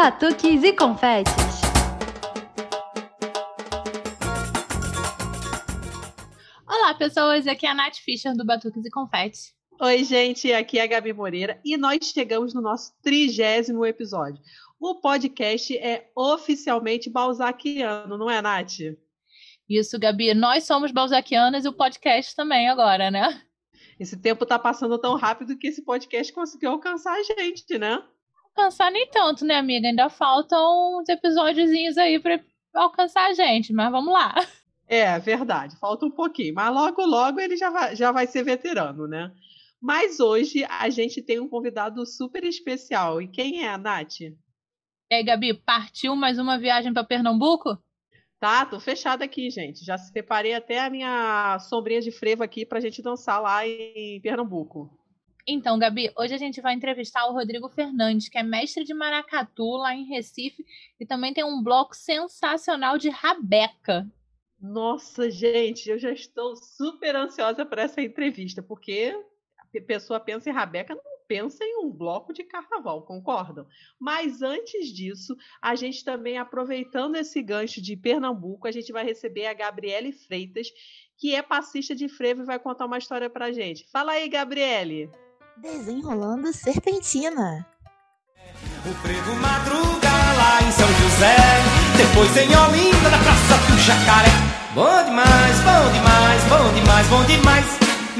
batuques e confetes. Olá, pessoas. Aqui é a Nath Fischer do Batuques e Confetes. Oi, gente. Aqui é a Gabi Moreira e nós chegamos no nosso trigésimo episódio. O podcast é oficialmente balzaquiano, não é, Nath? Isso, Gabi. Nós somos balzaquianas e o podcast também agora, né? Esse tempo tá passando tão rápido que esse podcast conseguiu alcançar a gente, né? Alcançar nem tanto, né, amiga? Ainda faltam uns episódiozinhos aí para alcançar a gente, mas vamos lá. É, verdade. Falta um pouquinho. Mas logo, logo ele já vai, já vai ser veterano, né? Mas hoje a gente tem um convidado super especial. E quem é a Nath? E aí, Gabi, partiu mais uma viagem para Pernambuco? Tá, tô fechada aqui, gente. Já separei até a minha sombrinha de frevo aqui pra gente dançar lá em Pernambuco. Então, Gabi, hoje a gente vai entrevistar o Rodrigo Fernandes, que é mestre de maracatu lá em Recife e também tem um bloco sensacional de rabeca. Nossa, gente, eu já estou super ansiosa para essa entrevista, porque a pessoa pensa em rabeca, não pensa em um bloco de carnaval, concordam? Mas antes disso, a gente também, aproveitando esse gancho de Pernambuco, a gente vai receber a Gabriele Freitas, que é passista de frevo e vai contar uma história pra gente. Fala aí, Gabriele! Desenrolando Serpentina. O frevo madruga lá em São José, depois em Olinda, na Praça do Jacaré. Bom demais, bom demais, bom demais, bom demais.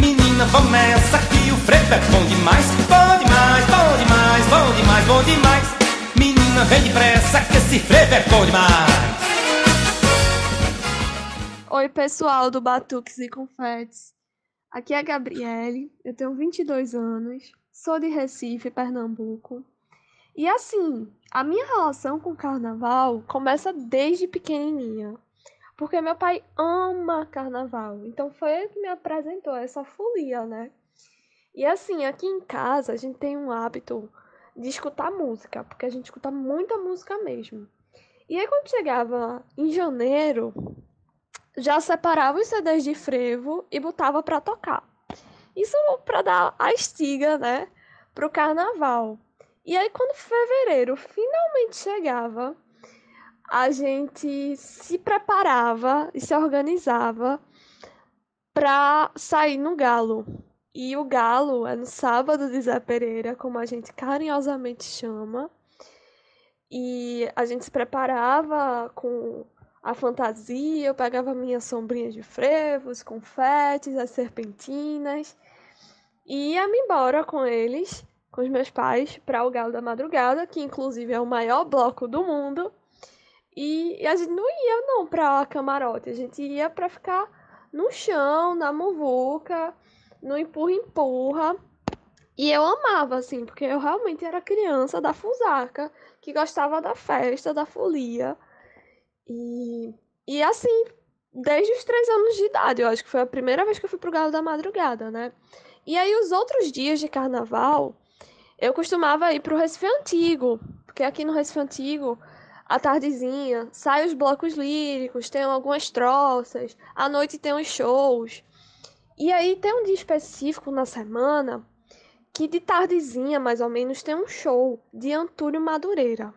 Menina, começa que o frevo é bom demais, bom demais, bom demais, bom demais, bom demais. Menina, vem depressa que esse frevo é bom demais. Oi, pessoal do Batuques e Confetes. Aqui é a Gabriele, eu tenho 22 anos, sou de Recife, Pernambuco. E assim, a minha relação com o carnaval começa desde pequenininha. Porque meu pai ama carnaval. Então foi ele que me apresentou essa folia, né? E assim, aqui em casa a gente tem um hábito de escutar música, porque a gente escuta muita música mesmo. E aí quando chegava em janeiro, já separava os CDs de frevo e botava para tocar. Isso para dar a estiga, né, pro carnaval. E aí quando fevereiro finalmente chegava, a gente se preparava e se organizava para sair no galo. E o galo é no sábado de Zé Pereira, como a gente carinhosamente chama. E a gente se preparava com a fantasia, eu pegava minhas sombrinhas de frevos, confetes, as serpentinas. E ia-me embora com eles, com os meus pais, para o Galo da Madrugada, que inclusive é o maior bloco do mundo. E, a gente não ia não pra camarote, a gente ia para ficar no chão, na muvuca, no empurra-empurra. E eu amava, assim, porque eu realmente era criança da fusaca, que gostava da festa, da folia. E, e assim, desde os três anos de idade, eu acho que foi a primeira vez que eu fui pro Galo da Madrugada, né? E aí, os outros dias de carnaval, eu costumava ir pro Recife Antigo, porque aqui no Recife Antigo à tardezinha, saem os blocos líricos, tem algumas troças, à noite tem os shows. E aí tem um dia específico na semana que de tardezinha, mais ou menos, tem um show de Antúlio Madureira.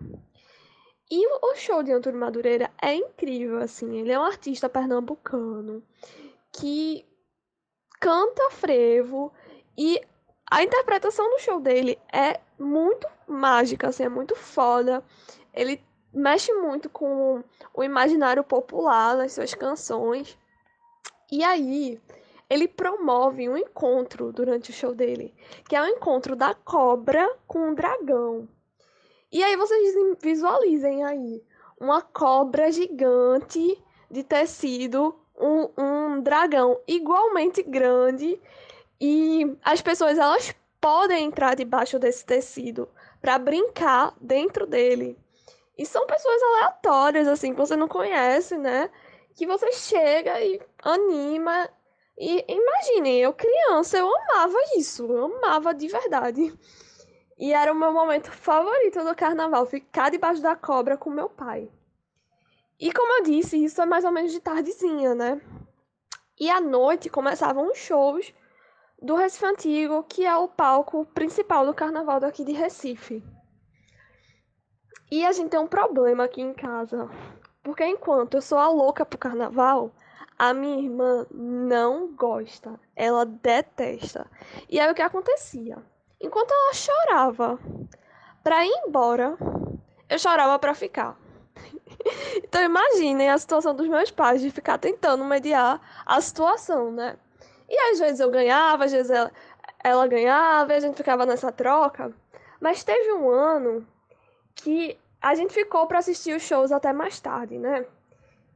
E o show de Antúlio Madureira é incrível, assim, ele é um artista pernambucano que canta frevo e a interpretação do show dele é muito mágica, assim, é muito foda. Ele mexe muito com o imaginário popular nas suas canções. E aí, ele promove um encontro durante o show dele, que é o encontro da cobra com o dragão. E aí vocês visualizem aí uma cobra gigante de tecido, um, um dragão igualmente grande e as pessoas elas podem entrar debaixo desse tecido para brincar dentro dele. E são pessoas aleatórias, assim, que você não conhece, né? Que você chega e anima. E imaginem, eu criança, eu amava isso. Eu amava de verdade. E era o meu momento favorito do carnaval, ficar debaixo da cobra com meu pai. E como eu disse, isso é mais ou menos de tardezinha, né? E à noite começavam os shows do Recife Antigo, que é o palco principal do carnaval daqui de Recife. E a gente tem um problema aqui em casa. Porque enquanto eu sou a louca pro carnaval, a minha irmã não gosta. Ela detesta. E aí o que acontecia? Enquanto ela chorava pra ir embora, eu chorava pra ficar. Então imaginem a situação dos meus pais de ficar tentando mediar a situação, né? E às vezes eu ganhava, às vezes ela, ela ganhava, e a gente ficava nessa troca. Mas teve um ano que a gente ficou para assistir os shows até mais tarde, né?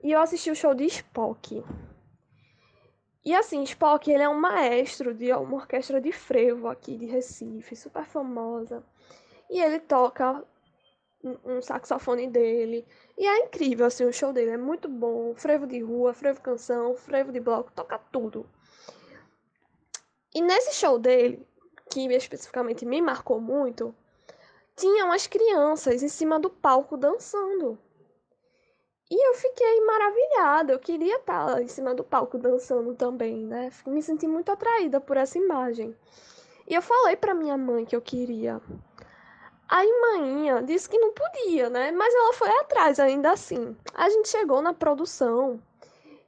E eu assisti o show de Spock. E assim, Spock, ele é um maestro de uma orquestra de frevo aqui de Recife, super famosa. E ele toca um saxofone dele. E é incrível, assim, o show dele é muito bom. Frevo de rua, frevo canção, frevo de bloco, toca tudo. E nesse show dele, que especificamente me marcou muito, tinham as crianças em cima do palco dançando. E eu fiquei maravilhada, eu queria estar em cima do palco dançando também, né? Me senti muito atraída por essa imagem. E eu falei para minha mãe que eu queria. Aí manhinha disse que não podia, né? Mas ela foi atrás ainda assim. A gente chegou na produção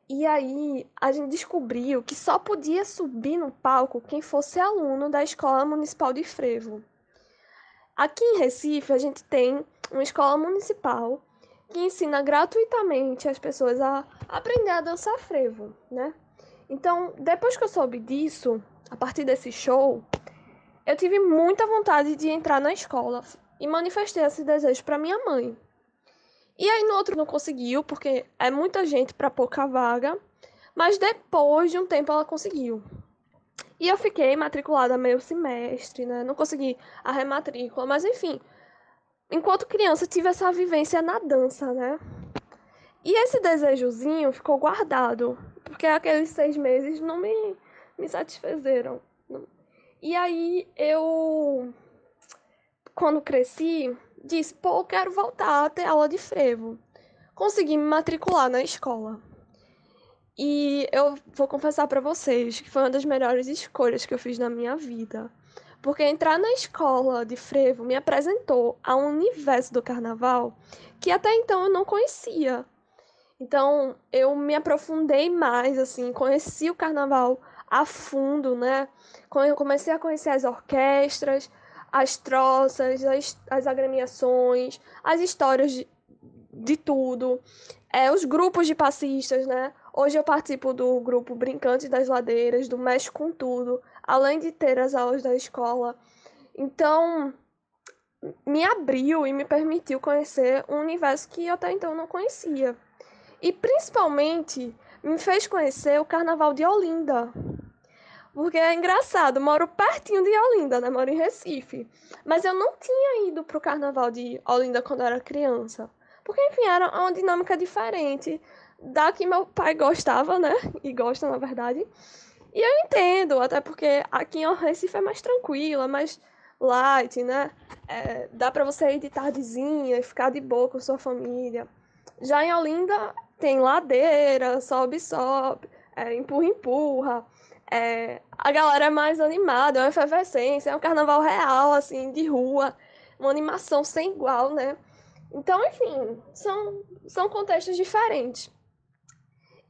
e aí a gente descobriu que só podia subir no palco quem fosse aluno da Escola Municipal de Frevo. Aqui em Recife a gente tem uma escola municipal que ensina gratuitamente as pessoas a aprender a dançar frevo, né? Então, depois que eu soube disso, a partir desse show, eu tive muita vontade de entrar na escola e manifestei esse desejo para minha mãe. E aí no outro não conseguiu, porque é muita gente para pouca vaga, mas depois de um tempo ela conseguiu. E eu fiquei matriculada meio semestre, né? Não consegui a rematrícula, mas enfim, enquanto criança tive essa vivência na dança, né? E esse desejozinho ficou guardado, porque aqueles seis meses não me, me satisfizeram. E aí eu, quando cresci, disse: pô, quero voltar a ter aula de frevo. Consegui me matricular na escola. E eu vou confessar para vocês que foi uma das melhores escolhas que eu fiz na minha vida. Porque entrar na escola de frevo me apresentou a um universo do carnaval que até então eu não conhecia. Então, eu me aprofundei mais, assim, conheci o carnaval a fundo, né? Eu comecei a conhecer as orquestras, as troças, as, as agremiações, as histórias de, de tudo, é, os grupos de passistas, né? Hoje eu participo do grupo Brincantes das Ladeiras, do Mexe com Tudo, além de ter as aulas da escola. Então, me abriu e me permitiu conhecer um universo que eu até então não conhecia. E principalmente me fez conhecer o Carnaval de Olinda. Porque é engraçado, moro pertinho de Olinda, né? Moro em Recife. Mas eu não tinha ido pro Carnaval de Olinda quando era criança. Porque, enfim, era uma dinâmica diferente da que meu pai gostava, né? E gosta, na verdade. E eu entendo, até porque aqui em Recife é mais tranquilo, é mais light, né? É, dá pra você ir de tardezinha e ficar de boa com sua família. Já em Olinda tem ladeira, sobe, sobe, é, empurra, empurra. É, a galera é mais animada, é uma efervescência, é um carnaval real, assim, de rua, uma animação sem igual, né? Então, enfim, são, são contextos diferentes.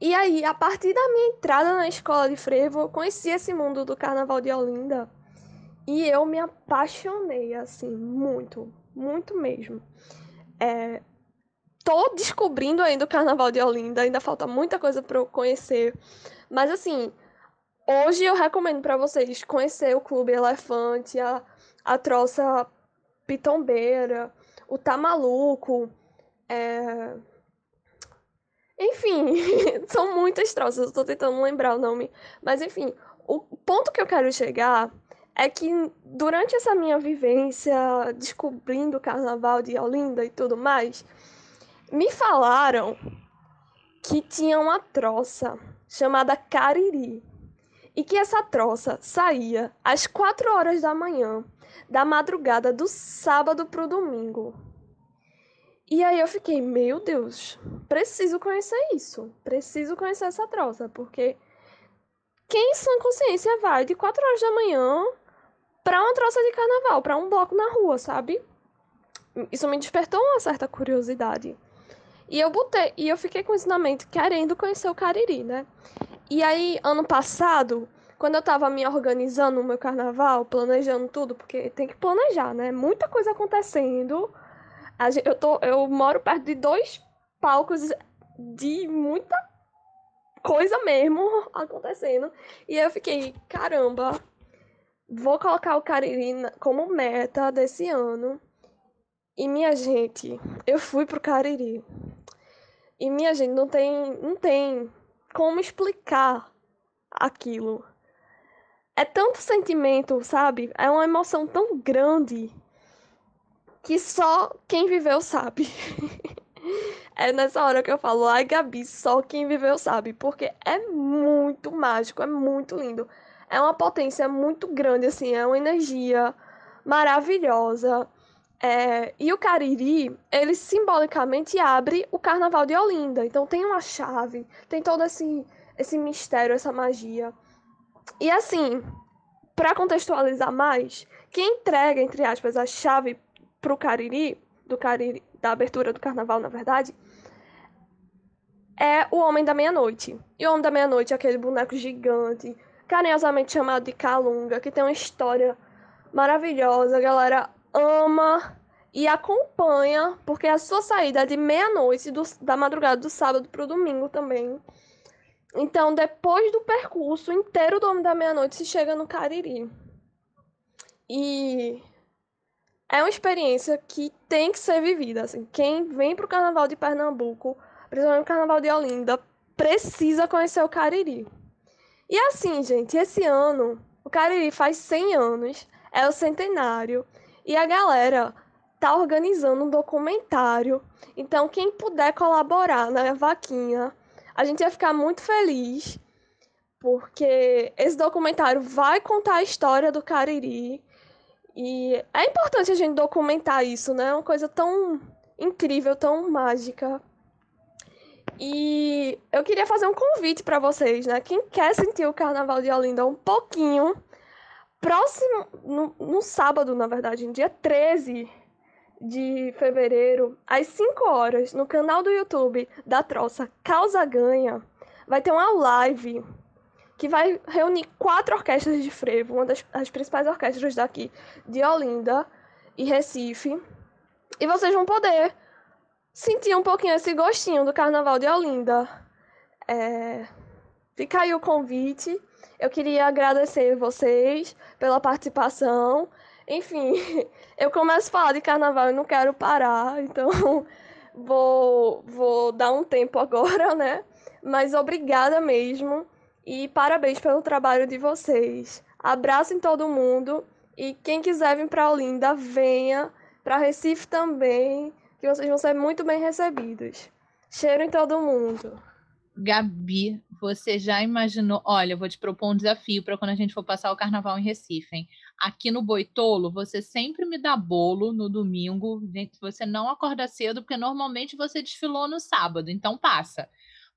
E aí, a partir da minha entrada na escola de frevo, eu conheci esse mundo do carnaval de Olinda e eu me apaixonei, assim, muito, muito mesmo. É, tô descobrindo ainda o Carnaval de Olinda, ainda falta muita coisa para eu conhecer. Mas assim, hoje eu recomendo para vocês conhecer o Clube Elefante, a, a troça pitombeira, o Tamaluco, é... Enfim, são muitas troças, eu tô tentando lembrar o nome. Mas enfim, o ponto que eu quero chegar é que durante essa minha vivência descobrindo o carnaval de Olinda e tudo mais, me falaram que tinha uma troça chamada Cariri e que essa troça saía às quatro horas da manhã da madrugada do sábado para o domingo. E aí eu fiquei, meu Deus, preciso conhecer isso, preciso conhecer essa troça, porque quem sem consciência vai de quatro horas da manhã para uma troça de carnaval, para um bloco na rua, sabe? isso me despertou uma certa curiosidade. E eu botei, e eu fiquei com isso na mente, querendo conhecer o Cariri, né? E aí, ano passado, quando eu tava me organizando no meu carnaval, planejando tudo, porque tem que planejar, né? Muita coisa acontecendo. Eu, tô, eu moro perto de dois palcos de muita coisa mesmo acontecendo. E eu fiquei, caramba, vou colocar o Cariri como meta desse ano. E minha gente, eu fui pro Cariri. E minha gente, não tem, não tem como explicar aquilo. É tanto sentimento, sabe? É uma emoção tão grande que só quem viveu sabe. é nessa hora que eu falo, ai Gabi, só quem viveu sabe, porque é muito mágico, é muito lindo. É uma potência muito grande, assim, é uma energia maravilhosa. É, e o Cariri, ele simbolicamente abre o Carnaval de Olinda. Então tem uma chave, tem todo esse, esse mistério, essa magia. E assim, para contextualizar mais, quem entrega, entre aspas, a chave pro Cariri, do Cariri, da abertura do Carnaval, na verdade, é o Homem da Meia-Noite. E o Homem da Meia-Noite é aquele boneco gigante, carinhosamente chamado de Calunga, que tem uma história maravilhosa. A galera ama e acompanha, porque a sua saída é de meia-noite da madrugada do sábado para o domingo também. Então, depois do percurso inteiro do Homem da Meia-Noite, se chega no Cariri. E é uma experiência que tem que ser vivida. Assim. Quem vem para o Carnaval de Pernambuco, principalmente o Carnaval de Olinda, precisa conhecer o Cariri. E assim, gente, esse ano, o Cariri faz 100 anos, é o centenário. E a galera tá organizando um documentário. Então, quem puder colaborar na vaquinha, a gente ia ficar muito feliz, porque esse documentário vai contar a história do Cariri. E é importante a gente documentar isso, né? É uma coisa tão incrível, tão mágica. E eu queria fazer um convite para vocês, né? Quem quer sentir o Carnaval de Olinda um pouquinho, próximo, no, no sábado, na verdade, no dia 13 de fevereiro, às 5 horas, no canal do YouTube da Troça Causa Ganha, vai ter uma live que vai reunir quatro orquestras de frevo, uma das as principais orquestras daqui de Olinda e Recife. E vocês vão poder sentir um pouquinho esse gostinho do Carnaval de Olinda. É... Fica aí o convite. Eu queria agradecer vocês pela participação. Enfim, eu começo a falar de carnaval e não quero parar, então vou, vou dar um tempo agora, né? Mas obrigada mesmo e parabéns pelo trabalho de vocês. Abraço em todo mundo e quem quiser vir para Olinda, venha. Para Recife também, que vocês vão ser muito bem recebidos. Cheiro em todo mundo. Gabi, você já imaginou? Olha, eu vou te propor um desafio para quando a gente for passar o carnaval em Recife, hein? Aqui no Boitolo, você sempre me dá bolo no domingo. Você não acorda cedo, porque normalmente você desfilou no sábado, então passa.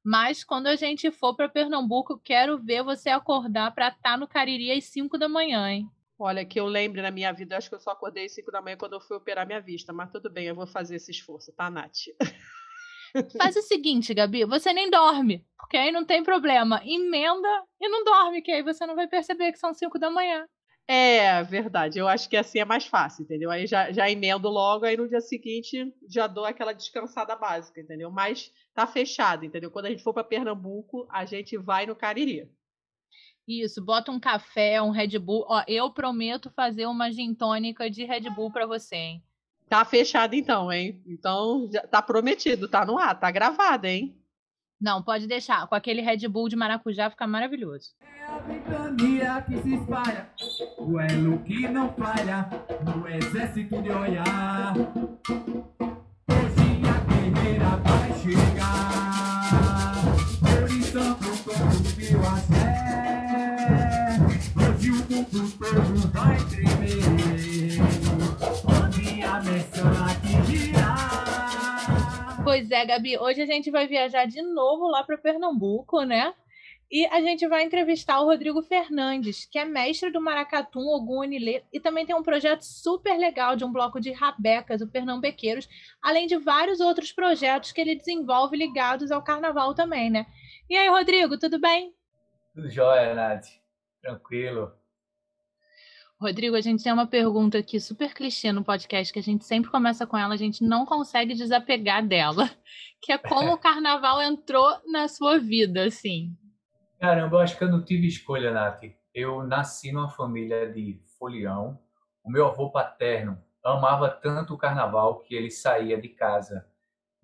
Mas quando a gente for para Pernambuco, quero ver você acordar para estar tá no Cariri às 5 da manhã, hein? Olha, que eu lembre na minha vida, acho que eu só acordei às 5 da manhã quando eu fui operar minha vista, mas tudo bem, eu vou fazer esse esforço, tá, Nath? Faz o seguinte, Gabi, você nem dorme, porque aí não tem problema. Emenda e não dorme, que aí você não vai perceber que são 5 da manhã. É, verdade. Eu acho que assim é mais fácil, entendeu? Aí já, já emendo logo, aí no dia seguinte já dou aquela descansada básica, entendeu? Mas tá fechado, entendeu? Quando a gente for para Pernambuco, a gente vai no Cariri. Isso, bota um café, um Red Bull. Ó, eu prometo fazer uma gin tônica de Red Bull para você, hein? Tá fechado então, hein? Então, já tá prometido, tá no ar, tá gravado, hein? Não, pode deixar. Com aquele Red Bull de maracujá fica maravilhoso. É a ventania que se espalha, o elo que não falha, no exército de olhar. Hoje a guerreira vai chegar, horizonte como viu a fé. Hoje o mundo todo vai tremer. Pois é, Gabi, hoje a gente vai viajar de novo lá para Pernambuco, né? E a gente vai entrevistar o Rodrigo Fernandes, que é mestre do Maracatum, Ogum Onilê, e também tem um projeto super legal de um bloco de rabecas, o Pernambequeiros, além de vários outros projetos que ele desenvolve ligados ao carnaval também, né? E aí, Rodrigo, tudo bem? Tudo jóia, Nath. Tranquilo. Rodrigo, a gente tem uma pergunta aqui super clichê no podcast, que a gente sempre começa com ela, a gente não consegue desapegar dela, que é como o carnaval entrou na sua vida, assim. Caramba, eu acho que eu não tive escolha, Nath. Eu nasci numa família de folião. O meu avô paterno amava tanto o carnaval que ele saía de casa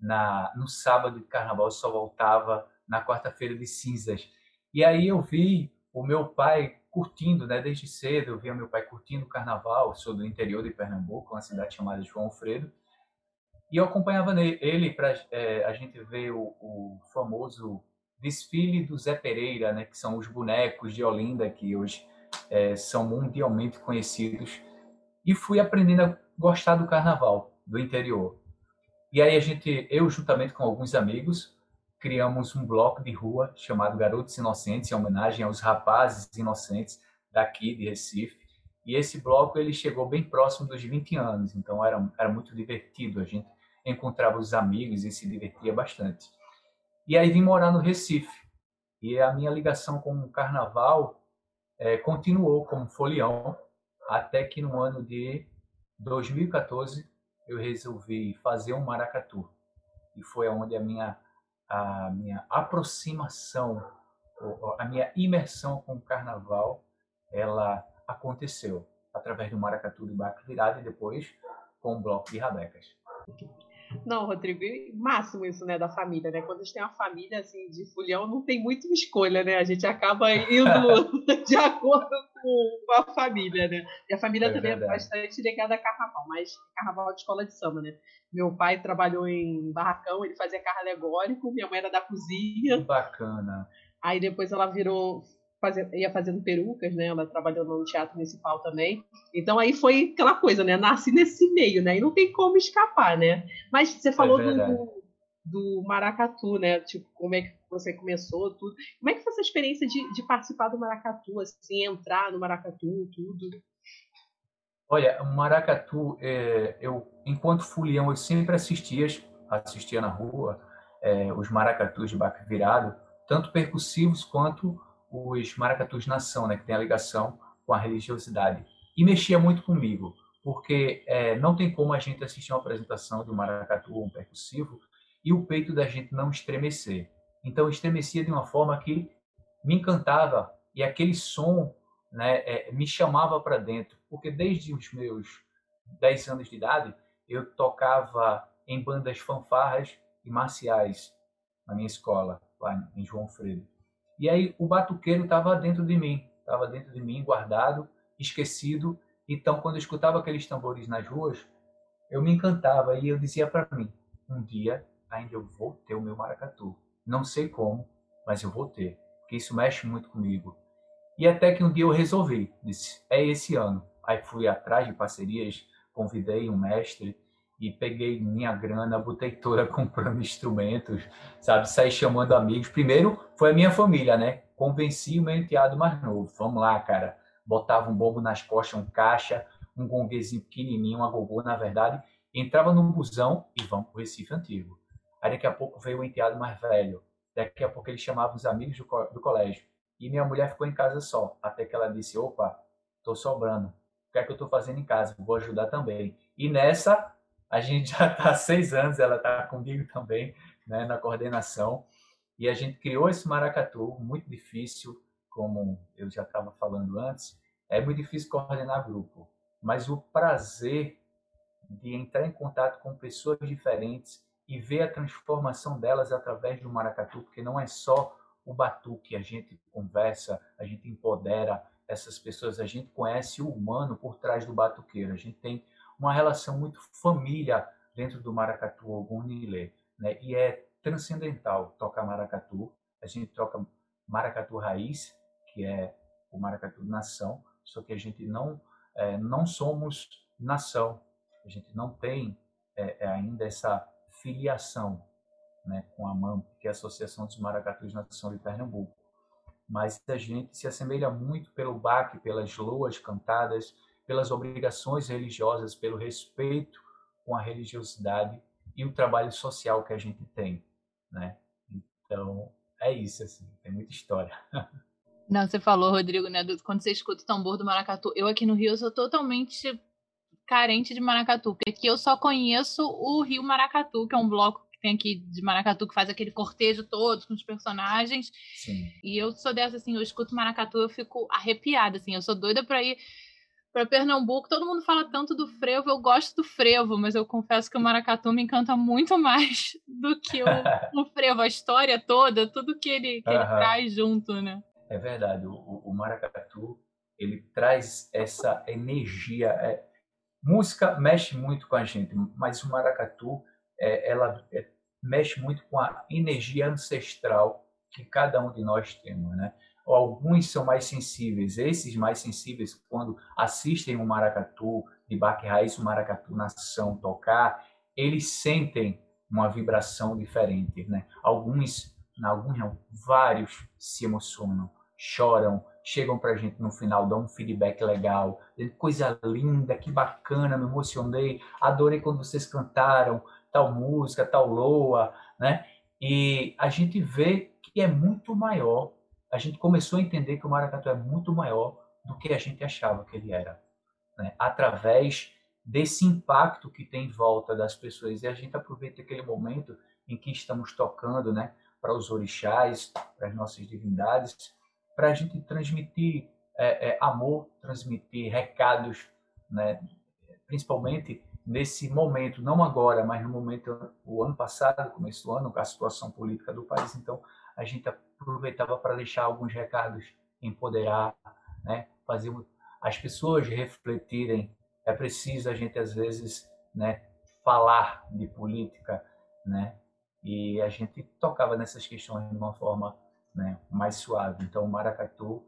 na no sábado de carnaval só voltava na quarta-feira de cinzas. E aí eu vi o meu pai curtindo, né, desde cedo, eu via meu pai curtindo o carnaval, sou do interior de Pernambuco, uma cidade chamada João Alfredo, e eu acompanhava ele para é, a gente ver o, o famoso desfile do Zé Pereira, né, que são os bonecos de Olinda, que hoje é, são mundialmente conhecidos. E fui aprendendo a gostar do carnaval, do interior. E aí a gente, eu juntamente com alguns amigos, criamos um bloco de rua chamado Garotos Inocentes, em homenagem aos rapazes inocentes daqui de Recife. E esse bloco ele chegou bem próximo dos 20 anos, então era, era muito divertido. A gente encontrava os amigos e se divertia bastante. E aí vim morar no Recife. E a minha ligação com o carnaval é, continuou como folião, até que no ano de 2014 eu resolvi fazer um maracatu. E foi onde a minha, a minha aproximação, a minha imersão com o carnaval, ela aconteceu através do maracatu de baque virado e depois com o bloco de rabecas. Não, Rodrigo, máximo isso, né, da família, né? Quando a gente tem uma família, assim, de fulhão, não tem muita escolha, né? A gente acaba indo de acordo com, a família, né? E a família é também é verdade. é bastante ligada a carnaval, mas carnaval de escola de samba, né? Meu pai trabalhou em barracão, ele fazia carro alegórico, minha mãe era da cozinha. Bacana. Aí depois ela virou ia fazendo perucas, né? Ela trabalhou no teatro municipal também. Então aí foi aquela coisa, né? Nasci nesse meio, né? E não tem como escapar, né? Mas você falou é do, do maracatu, né? Tipo, como é que você começou, tudo. Como é que foi essa experiência de, de participar do maracatu, assim, entrar no maracatu, tudo? Olha, o maracatu, é, eu, enquanto fulião, eu sempre assistia, assistia na rua, é, os maracatus de baque virado, tanto percussivos quanto os maracatus nação, né, que tem a ligação com a religiosidade. E mexia muito comigo, porque é, não tem como a gente assistir uma apresentação de um maracatu ou um percussivo e o peito da gente não estremecer. Então, estremecia de uma forma que me encantava e aquele som né, é, me chamava para dentro, porque desde os meus 10 anos de idade eu tocava em bandas fanfarras e marciais na minha escola, lá em João Freire. E aí o batuqueiro estava dentro de mim, estava dentro de mim, guardado, esquecido. Então, quando eu escutava aqueles tambores nas ruas, eu me encantava e eu dizia para mim: um dia ainda eu vou ter o meu maracatu. Não sei como, mas eu vou ter, porque isso mexe muito comigo. E até que um dia eu resolvi, disse: é esse ano. Aí fui atrás de parcerias, convidei um mestre e peguei minha grana, botei toda comprando instrumentos, sabe? Saí chamando amigos. Primeiro foi a minha família, né? Convenci o meu enteado mais novo. Vamos lá, cara. Botava um bombo nas costas, um caixa, um gonguezinho pequenininho, uma gogô, na verdade. Entrava num busão e vamos pro Recife Antigo. Aí daqui a pouco veio o enteado mais velho. Daqui a pouco ele chamava os amigos do, co do colégio. E minha mulher ficou em casa só. Até que ela disse, opa, tô sobrando. O que é que eu tô fazendo em casa? Vou ajudar também. E nessa a gente já está há seis anos, ela está comigo também, né, na coordenação. E a gente criou esse maracatu, muito difícil, como eu já estava falando antes, é muito difícil coordenar grupo. Mas o prazer de entrar em contato com pessoas diferentes e ver a transformação delas através do maracatu, porque não é só o batuque, a gente conversa, a gente empodera essas pessoas, a gente conhece o humano por trás do batuqueiro, a gente tem uma relação muito família dentro do maracatu Ogunilê, né? E é transcendental tocar maracatu. A gente toca maracatu raiz, que é o maracatu nação, só que a gente não é, não somos nação. A gente não tem é, é ainda essa filiação né, com a MAMP, que é a Associação dos Maracatus Nação de Pernambuco. mas a gente se assemelha muito pelo baque, pelas loas cantadas, pelas obrigações religiosas, pelo respeito com a religiosidade e o trabalho social que a gente tem, né? Então, é isso, assim, tem muita história. Não, você falou, Rodrigo, né? Quando você escuta o tambor do maracatu. Eu aqui no Rio sou totalmente carente de maracatu, porque aqui eu só conheço o Rio Maracatu, que é um bloco que tem aqui de maracatu que faz aquele cortejo todo com os personagens. Sim. E eu sou dessa, assim, eu escuto maracatu, eu fico arrepiada, assim, eu sou doida pra ir para Pernambuco. Todo mundo fala tanto do frevo, eu gosto do frevo, mas eu confesso que o maracatu me encanta muito mais do que o, o frevo, a história toda, tudo que ele, que ele traz junto, né? É verdade, o, o, maracatu ele traz essa energia. É, música mexe muito com a gente, mas o maracatu é, ela é, mexe muito com a energia ancestral que cada um de nós temos, né? Alguns são mais sensíveis. Esses mais sensíveis, quando assistem o maracatu de baque raiz, o maracatu nação tocar, eles sentem uma vibração diferente, né? Alguns, alguns não, vários se emocionam choram, chegam para a gente no final, dão um feedback legal, coisa linda, que bacana, me emocionei, adorei quando vocês cantaram tal música, tal loa, né? E a gente vê que é muito maior, a gente começou a entender que o maracatu é muito maior do que a gente achava que ele era, né? Através desse impacto que tem em volta das pessoas e a gente aproveita aquele momento em que estamos tocando, né? Para os orixás, para as nossas divindades, para a gente transmitir é, é, amor, transmitir recados, né? principalmente nesse momento, não agora, mas no momento, o ano passado, começo do ano, com a situação política do país, então a gente aproveitava para deixar alguns recados, empoderar, né? fazer as pessoas refletirem. É preciso a gente, às vezes, né, falar de política, né? e a gente tocava nessas questões de uma forma né, mais suave. Então, o maracatu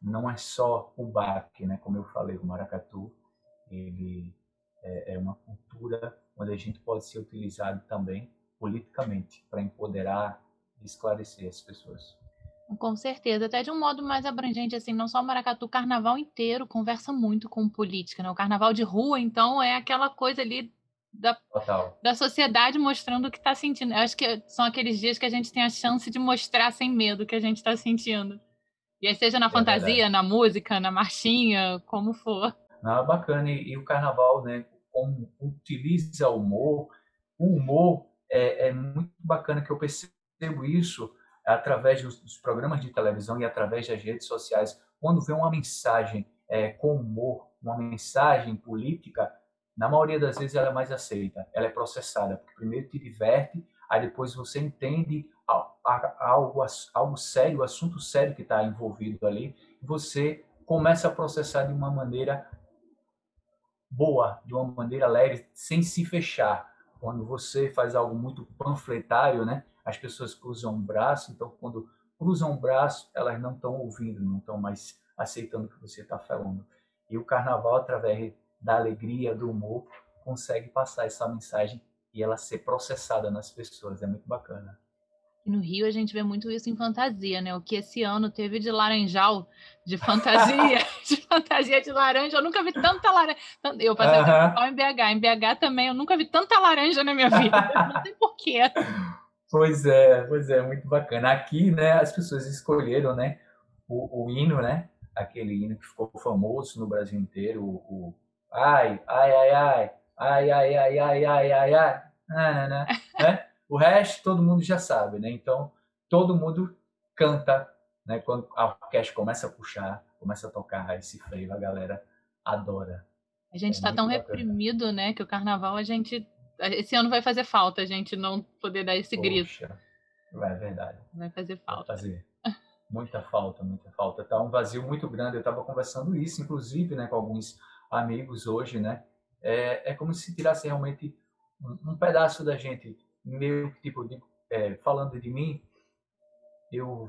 não é só o baque, né? Como eu falei, o maracatu ele é, é uma cultura onde a gente pode ser utilizado também politicamente para empoderar esclarecer as pessoas. Com certeza, até de um modo mais abrangente, assim, não só o maracatu, o carnaval inteiro conversa muito com política, né? O carnaval de rua, então, é aquela coisa ali da, da sociedade mostrando o que está sentindo. Eu acho que são aqueles dias que a gente tem a chance de mostrar sem medo o que a gente está sentindo. E aí, seja na é fantasia, verdade. na música, na marchinha, como for. Não, bacana. E, e, o carnaval, né, como utiliza o humor, o humor é, é, muito bacana que eu percebo isso através dos, programas de televisão e através das redes sociais. Quando vê uma mensagem é, com humor, uma mensagem política, na maioria das vezes ela é mais aceita, ela é processada, porque primeiro te diverte, aí depois você entende algo, algo sério, assunto sério que está envolvido ali, você começa a processar de uma maneira boa, de uma maneira leve, sem se fechar. Quando você faz algo muito panfletário, né, as pessoas cruzam o braço, então quando cruzam o braço, elas não estão ouvindo, não estão mais aceitando o que você está falando. E o carnaval, através da alegria, do humor, consegue passar essa mensagem e ela ser processada nas pessoas. É muito bacana. E no Rio a gente vê muito isso em fantasia, né? O que esse ano teve de laranjal, de fantasia, de fantasia de laranja. Eu nunca vi tanta laranja. Eu passei uh -huh. em BH. Em BH também eu nunca vi tanta laranja na minha vida. Não sei porquê. Pois é, pois é, muito bacana. Aqui, né, as pessoas escolheram, né, o, o hino, né, aquele hino que ficou famoso no Brasil inteiro, o, ai, ai, ai, ai, ai, ai, ai, ai, ai, ai, ai, né, né, né? O resto todo mundo já sabe, né? Então, todo mundo canta, né? Quando a orquestra começa a puxar, começa a tocar esse freio, a galera adora. A gente está é tão bacana. reprimido, né? Que o carnaval a gente. Esse ano vai fazer falta a gente não poder dar esse Poxa, grito. É verdade. Vai fazer falta. Vai fazer. Muita falta, muita falta. Tá um vazio muito grande. Eu estava conversando isso, inclusive, né, com alguns amigos hoje, né? É, é como se tirasse realmente um, um pedaço da gente, meio tipo, de, é, falando de mim, eu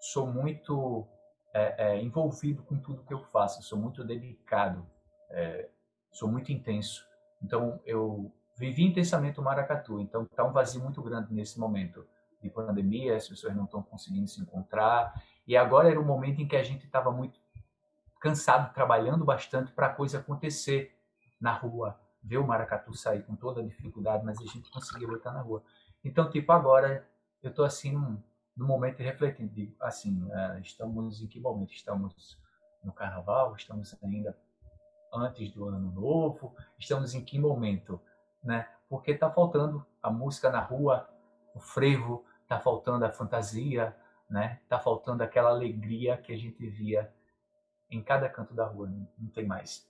sou muito é, é, envolvido com tudo que eu faço, sou muito dedicado, é, sou muito intenso. Então, eu vivi intensamente o maracatu, então está um vazio muito grande nesse momento. de pandemia, as pessoas não estão conseguindo se encontrar. E agora era um momento em que a gente estava muito cansado, trabalhando bastante para a coisa acontecer na rua, ver o maracatu sair com toda a dificuldade, mas a gente conseguiu botar na rua. Então, tipo, agora eu estou assim num, num momento refletindo, digo, assim, uh, estamos em que momento? Estamos no carnaval? Estamos ainda antes do ano novo? Estamos em que momento? Né? Porque está faltando a música na rua, o frevo, está faltando a fantasia, né? Está faltando aquela alegria que a gente via em cada canto da rua, não tem mais.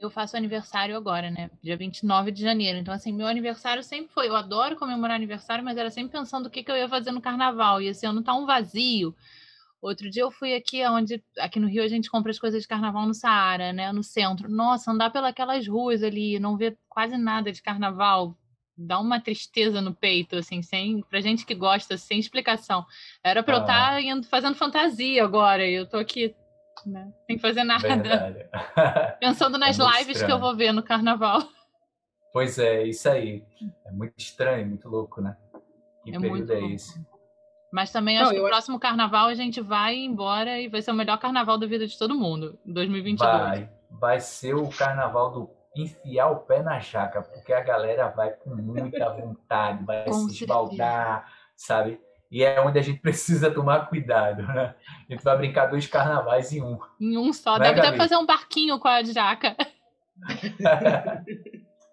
Eu faço aniversário agora, né? Dia 29 de janeiro. Então, assim, meu aniversário sempre foi. Eu adoro comemorar aniversário, mas era sempre pensando o que, que eu ia fazer no carnaval. E esse ano tá um vazio. Outro dia eu fui aqui onde aqui no Rio a gente compra as coisas de carnaval no Saara, né, no centro. Nossa, andar pelas ruas ali, não ver quase nada de carnaval, dá uma tristeza no peito assim, sem pra gente que gosta, sem explicação. Era para ah. eu estar tá indo fazendo fantasia agora, e eu tô aqui né? Sem fazer nada. Pensando nas é lives estranho. que eu vou ver no carnaval. Pois é, isso aí. É muito estranho, muito louco, né? Que é período é esse? Mas também acho Não, que o próximo carnaval a gente vai embora e vai ser o melhor carnaval da vida de todo mundo, 2022. Vai, vai ser o carnaval do enfiar o pé na jaca, porque a galera vai com muita vontade, vai com se esbaldar, sabe? E é onde a gente precisa tomar cuidado, né? A gente vai brincar dois carnavais em um. Em um só. Né, Deve até fazer um barquinho com a jaca.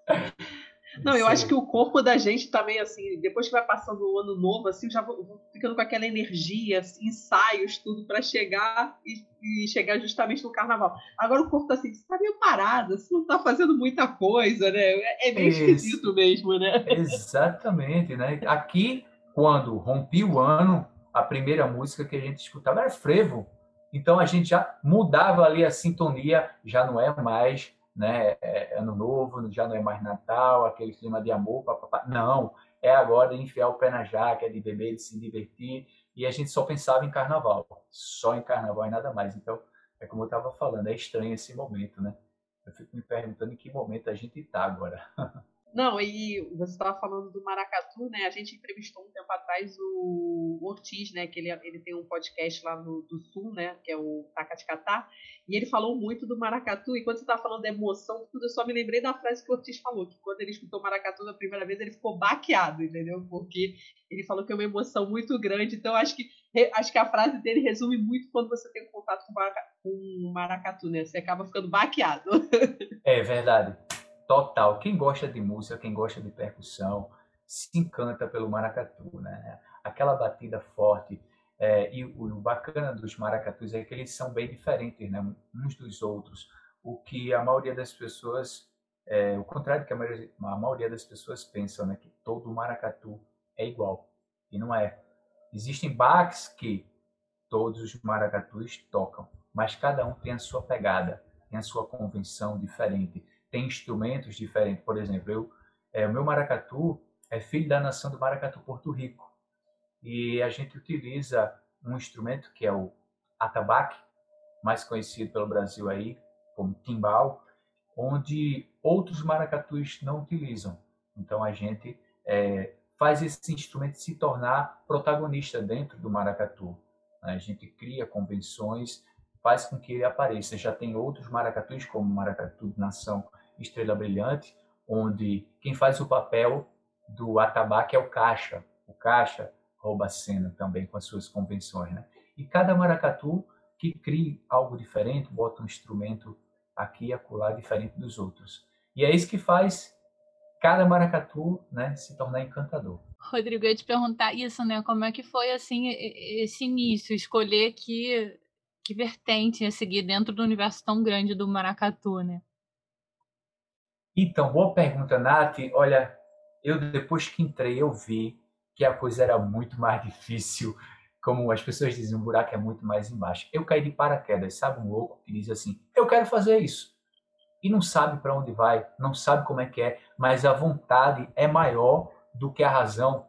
Não, eu Sim. acho que o corpo da gente também, assim, depois que vai passando o ano novo, assim, já vou, ficando com aquela energia, assim, ensaios, tudo, para chegar e, e, chegar justamente no carnaval. Agora o corpo tá assim, você tá meio parado, você não tá fazendo muita coisa, né? É, é meio esquisito mesmo, né? Exatamente, né? Aqui quando rompi o ano, a primeira música que a gente escutava era frevo. Então a gente já mudava ali a sintonia, já não é mais né, é ano novo, já não é mais Natal, aquele clima de amor, papapá. não, é agora de enfiar o pé na jaca, é de beber, de se divertir, e a gente só pensava em carnaval, só em carnaval e nada mais. Então, é como eu estava falando, é estranho esse momento, né? Eu fico me perguntando em que momento a gente está agora. Não, e você estava falando do maracatu, né? A gente entrevistou um tempo atrás o Ortiz, né? Que ele, ele tem um podcast lá no, do Sul, né? Que é o Tacaticatá. E ele falou muito do maracatu. E quando você estava falando da emoção, tudo, eu só me lembrei da frase que o Ortiz falou: que quando ele escutou maracatu da primeira vez, ele ficou baqueado, entendeu? Porque ele falou que é uma emoção muito grande. Então, acho que, acho que a frase dele resume muito quando você tem contato com, com o maracatu, né? Você acaba ficando baqueado. É verdade total. Quem gosta de música, quem gosta de percussão, se encanta pelo maracatu, né? Aquela batida forte. É, e o, o, bacana dos maracatus é que eles são bem diferentes, né? Uns dos outros. O que a maioria das pessoas, é, o contrário que a maioria, a maioria das pessoas pensam, né? Que todo maracatu é igual. E não é. Existem baques que todos os maracatus tocam, mas cada um tem a sua pegada, tem a sua convenção diferente tem instrumentos diferentes. Por exemplo, eu, é, o meu maracatu é filho da nação do maracatu Porto Rico. E a gente utiliza um instrumento que é o atabaque, mais conhecido pelo Brasil aí como timbal, onde outros maracatus não utilizam. Então a gente é, faz esse instrumento se tornar protagonista dentro do maracatu. A gente cria convenções, faz com que ele apareça. Já tem outros maracatus, como o maracatu de nação Estrela Brilhante, onde quem faz o papel do atabaque é o caixa. O caixa rouba a cena também com as suas convenções, né? E cada maracatu que cria algo diferente, bota um instrumento aqui e acolá diferente dos outros. E é isso que faz cada maracatu, né, se tornar encantador. Rodrigo, eu ia te perguntar isso, né? Como é que foi assim esse início, escolher que que vertente ia seguir dentro do universo tão grande do maracatu, né? Então, boa pergunta, Nath. Olha, eu depois que entrei, eu vi que a coisa era muito mais difícil. Como as pessoas dizem, o buraco é muito mais embaixo. Eu caí de paraquedas, sabe? Um louco que diz assim: eu quero fazer isso. E não sabe para onde vai, não sabe como é que é, mas a vontade é maior do que a razão.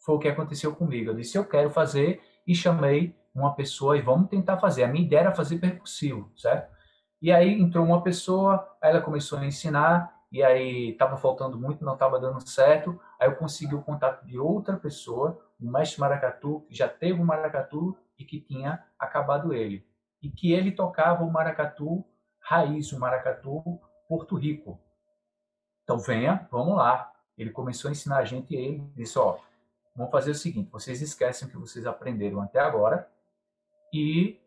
Foi o que aconteceu comigo. Eu disse: eu quero fazer e chamei uma pessoa e vamos tentar fazer. A minha ideia era fazer percussivo, certo? E aí entrou uma pessoa, ela começou a ensinar e aí estava faltando muito, não estava dando certo. Aí eu consegui o contato de outra pessoa, um mestre maracatu, que já teve um maracatu e que tinha acabado ele. E que ele tocava o maracatu raiz, o maracatu Porto Rico. Então venha, vamos lá. Ele começou a ensinar a gente e ele disse, ó, vamos fazer o seguinte, vocês esquecem o que vocês aprenderam até agora e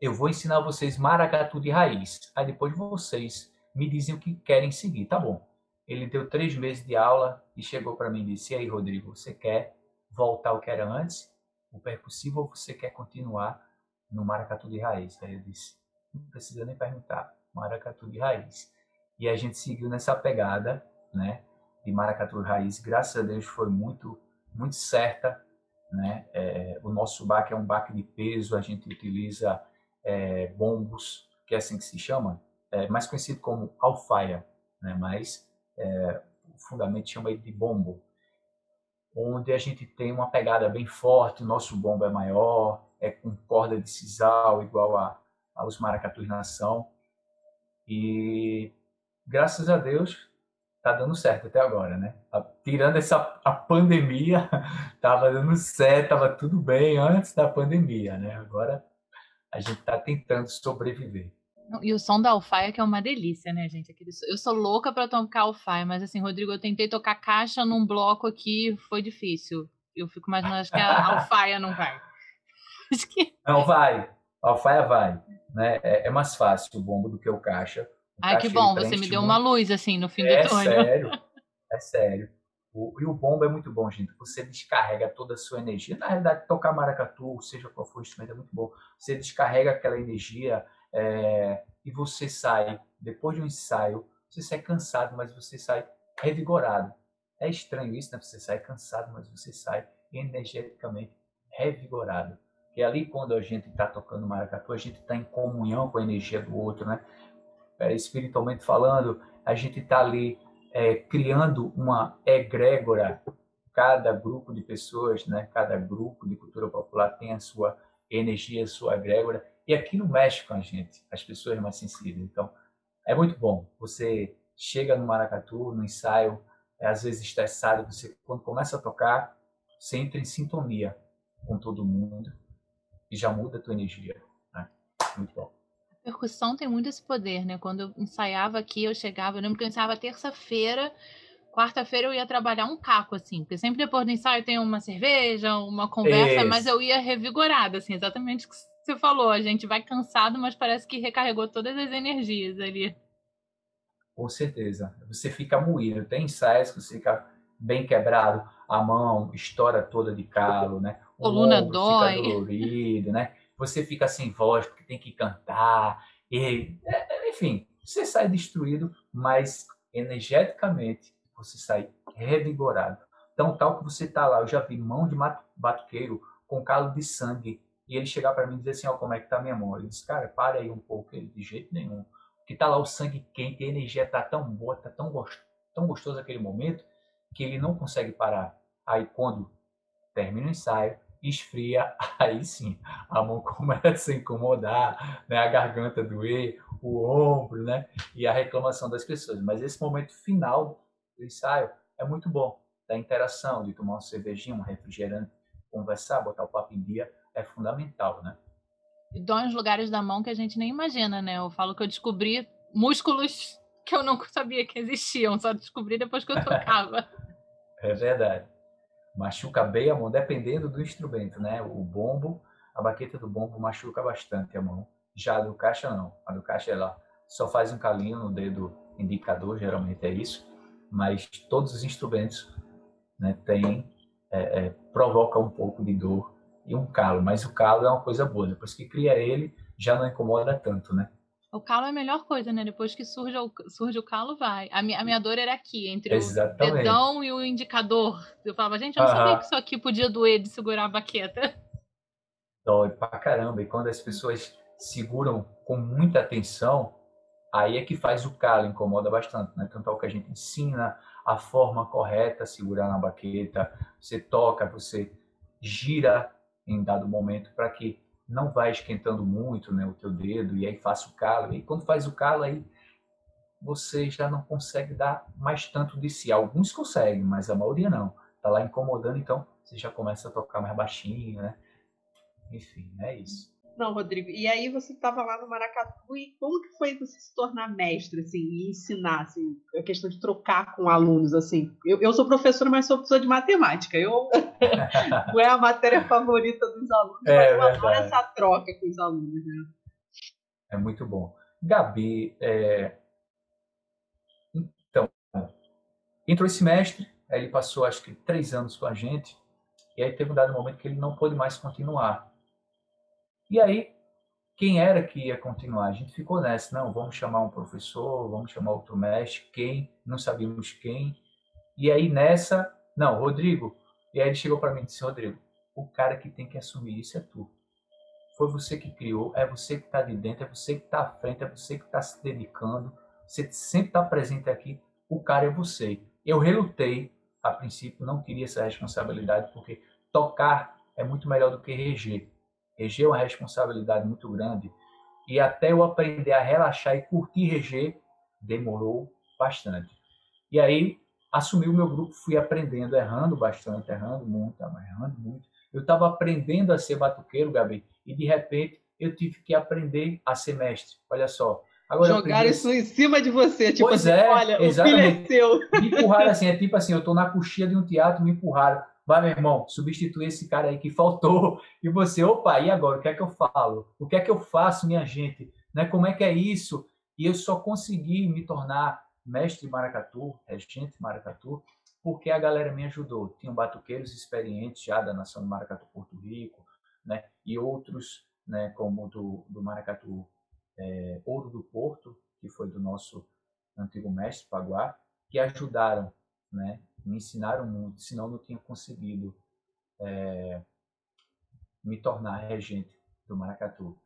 eu vou ensinar vocês maracatu de raiz. Aí depois vocês me dizem o que querem seguir, tá bom? Ele deu três meses de aula e chegou para mim e disse: E aí, Rodrigo, você quer voltar ao que era antes, o percussivo, ou você quer continuar no maracatu de raiz? Aí eu disse: Não precisa nem perguntar, maracatu de raiz. E a gente seguiu nessa pegada, né, de maracatu de raiz. Graças a Deus foi muito, muito certa, né? É, o nosso baque é um baque de peso, a gente utiliza é, bombos, que é assim que se chama, é, mais conhecido como alfaia, né? mas é, o fundamento chama ele de bombo, onde a gente tem uma pegada bem forte, o nosso bombo é maior, é com corda de sisal, igual a, aos maracatus nação, e graças a Deus tá dando certo até agora, né? Tirando essa a pandemia, tava dando certo, tava tudo bem antes da pandemia, né? Agora a gente tá tentando sobreviver. E o som da alfaia que é uma delícia, né, gente? Aquele... Eu sou louca para tocar alfaia, mas assim, Rodrigo, eu tentei tocar caixa num bloco aqui, foi difícil. Eu fico imaginando, acho que a alfaia não vai. Que... Não vai, a alfaia vai. Né? É, é, mais fácil o bombo do que o caixa. O Ai, caixa, que bom, você me deu uma luz assim no fim é do túnel. É sério, é sério. O, e o bombo é muito bom, gente. Você descarrega toda a sua energia. Na realidade, tocar maracatu, seja qual for o instrumento, é muito bom. Você descarrega aquela energia é, e você sai, depois de um ensaio, você sai cansado, mas você sai revigorado. É estranho isso, né? Você sai cansado, mas você sai energeticamente revigorado. É ali quando a gente está tocando maracatu, a gente está em comunhão com a energia do outro, né? É, espiritualmente falando, a gente está ali é, criando uma egrégora. Cada grupo de pessoas, né? Cada grupo de cultura popular tem a sua energia, a sua egrégora e aquilo mexe com a gente, as pessoas mais sensíveis. Então, é muito bom. Você chega no maracatu, no ensaio, é às vezes estressado, você quando começa a tocar, você entra em sintonia com todo mundo e já muda a tua energia. Né? Muito bom. Percussão tem muito esse poder, né? Quando eu ensaiava aqui, eu chegava, eu lembro que eu ensaiava terça-feira, quarta-feira eu ia trabalhar um caco, assim, porque sempre depois do ensaio tem uma cerveja, uma conversa, mas eu ia revigorada, assim, exatamente o que você falou, a gente vai cansado, mas parece que recarregou todas as energias ali. Com certeza. Você fica moído. Tem ensaios que você fica bem quebrado, a mão estoura toda de calo, né? O Coluna dói. Fica dolorido, né? Você fica sem voz porque tem que cantar. E, é, enfim, você sai destruído, mas energeticamente você sai revigorado. Então, tal que você está lá, eu já vi mão de batuqueiro com calo de sangue e ele chegar para mim e dizer assim, ó, oh, como é que tá minha mão? Ele disse, cara, pare aí um pouco. Ele, de jeito nenhum. Que tá lá o sangue quente, a energia tá tão boa, tá tão, gostoso, tão gostoso aquele momento, que ele não consegue parar. Aí quando termina o ensaio, esfria, aí sim, a mão começa a incomodar, né? a garganta doer, o ombro, né? E a reclamação das pessoas. Mas esse momento final do ensaio é muito bom, da interação, de tomar uma cervejinha, um refrigerante, conversar, botar o papo em dia, é fundamental, né? E dói nos lugares da mão que a gente nem imagina, né? Eu falo que eu descobri músculos que eu não sabia que existiam, só descobri depois que eu tocava. é verdade. Machuca bem a mão, dependendo do instrumento, né? O bombo, a baqueta do bombo machuca bastante a mão. Já a do caixa, não. A do caixa, ela só faz um calinho no dedo indicador, geralmente é isso. Mas todos os instrumentos né, tem, é, é, provoca um pouco de dor e um calo, mas o calo é uma coisa boa. Depois que cria ele, já não incomoda tanto, né? O calo é a melhor coisa, né? Depois que surge o, surge o calo, vai. A minha, a minha dor era aqui, entre Exatamente. o dedão e o indicador. Eu falava, gente, eu não sabia que isso aqui podia doer de segurar a baqueta. Dói pra caramba. E quando as pessoas seguram com muita atenção, aí é que faz o calo, incomoda bastante, né? Tanto é o que a gente ensina, a forma correta segurar na baqueta, você toca, você gira em dado momento para que não vá esquentando muito né, o teu dedo e aí faça o calo. E quando faz o calo, aí você já não consegue dar mais tanto de si. Alguns conseguem, mas a maioria não. Tá lá incomodando, então você já começa a tocar mais baixinho, né? Enfim, é isso. Não, Rodrigo. E aí você estava lá no Maracatu e como que foi você se tornar mestre, assim, e ensinar, assim, a questão de trocar com alunos, assim? Eu, eu sou professora, mas sou professora de matemática. Eu não é a matéria favorita dos alunos, é, mas eu verdade. adoro essa troca com os alunos, né? É muito bom. Gabi, é... então, entrou esse mestre, aí ele passou acho que três anos com a gente, e aí teve um dado momento que ele não pôde mais continuar. E aí, quem era que ia continuar? A gente ficou nessa, não, vamos chamar um professor, vamos chamar outro mestre, quem? Não sabíamos quem. E aí nessa, não, Rodrigo. E aí ele chegou para mim e disse, Rodrigo, o cara que tem que assumir isso é tu. Foi você que criou, é você que está de dentro, é você que está à frente, é você que está se dedicando, você sempre está presente aqui, o cara é você. Eu relutei, a princípio, não queria essa responsabilidade, porque tocar é muito melhor do que reger. Reger é uma responsabilidade muito grande. E até eu aprender a relaxar e curtir reger, demorou bastante. E aí, assumi o meu grupo, fui aprendendo, errando bastante, errando muito, errando muito. Eu estava aprendendo a ser batuqueiro, Gabi, e de repente eu tive que aprender a ser mestre. Olha só. Agora Jogar isso em cima de você, tipo pois assim, é, olha, exatamente. o filho é seu. Me empurraram assim, é tipo assim, eu estou na coxinha de um teatro, me empurraram. Vai, meu irmão, substitui esse cara aí que faltou. E você, opa, e agora? O que é que eu falo? O que é que eu faço, minha gente? Né? Como é que é isso? E eu só consegui me tornar mestre maracatu, regente maracatu, porque a galera me ajudou. Tinham batuqueiros experientes já da Nação do Maracatu Porto Rico, né? E outros, né, como do, do Maracatu é, Ouro do Porto, que foi do nosso antigo mestre Paguá, que ajudaram, né? me ensinaram muito, senão não tinha conseguido é, me tornar regente do Maracatu.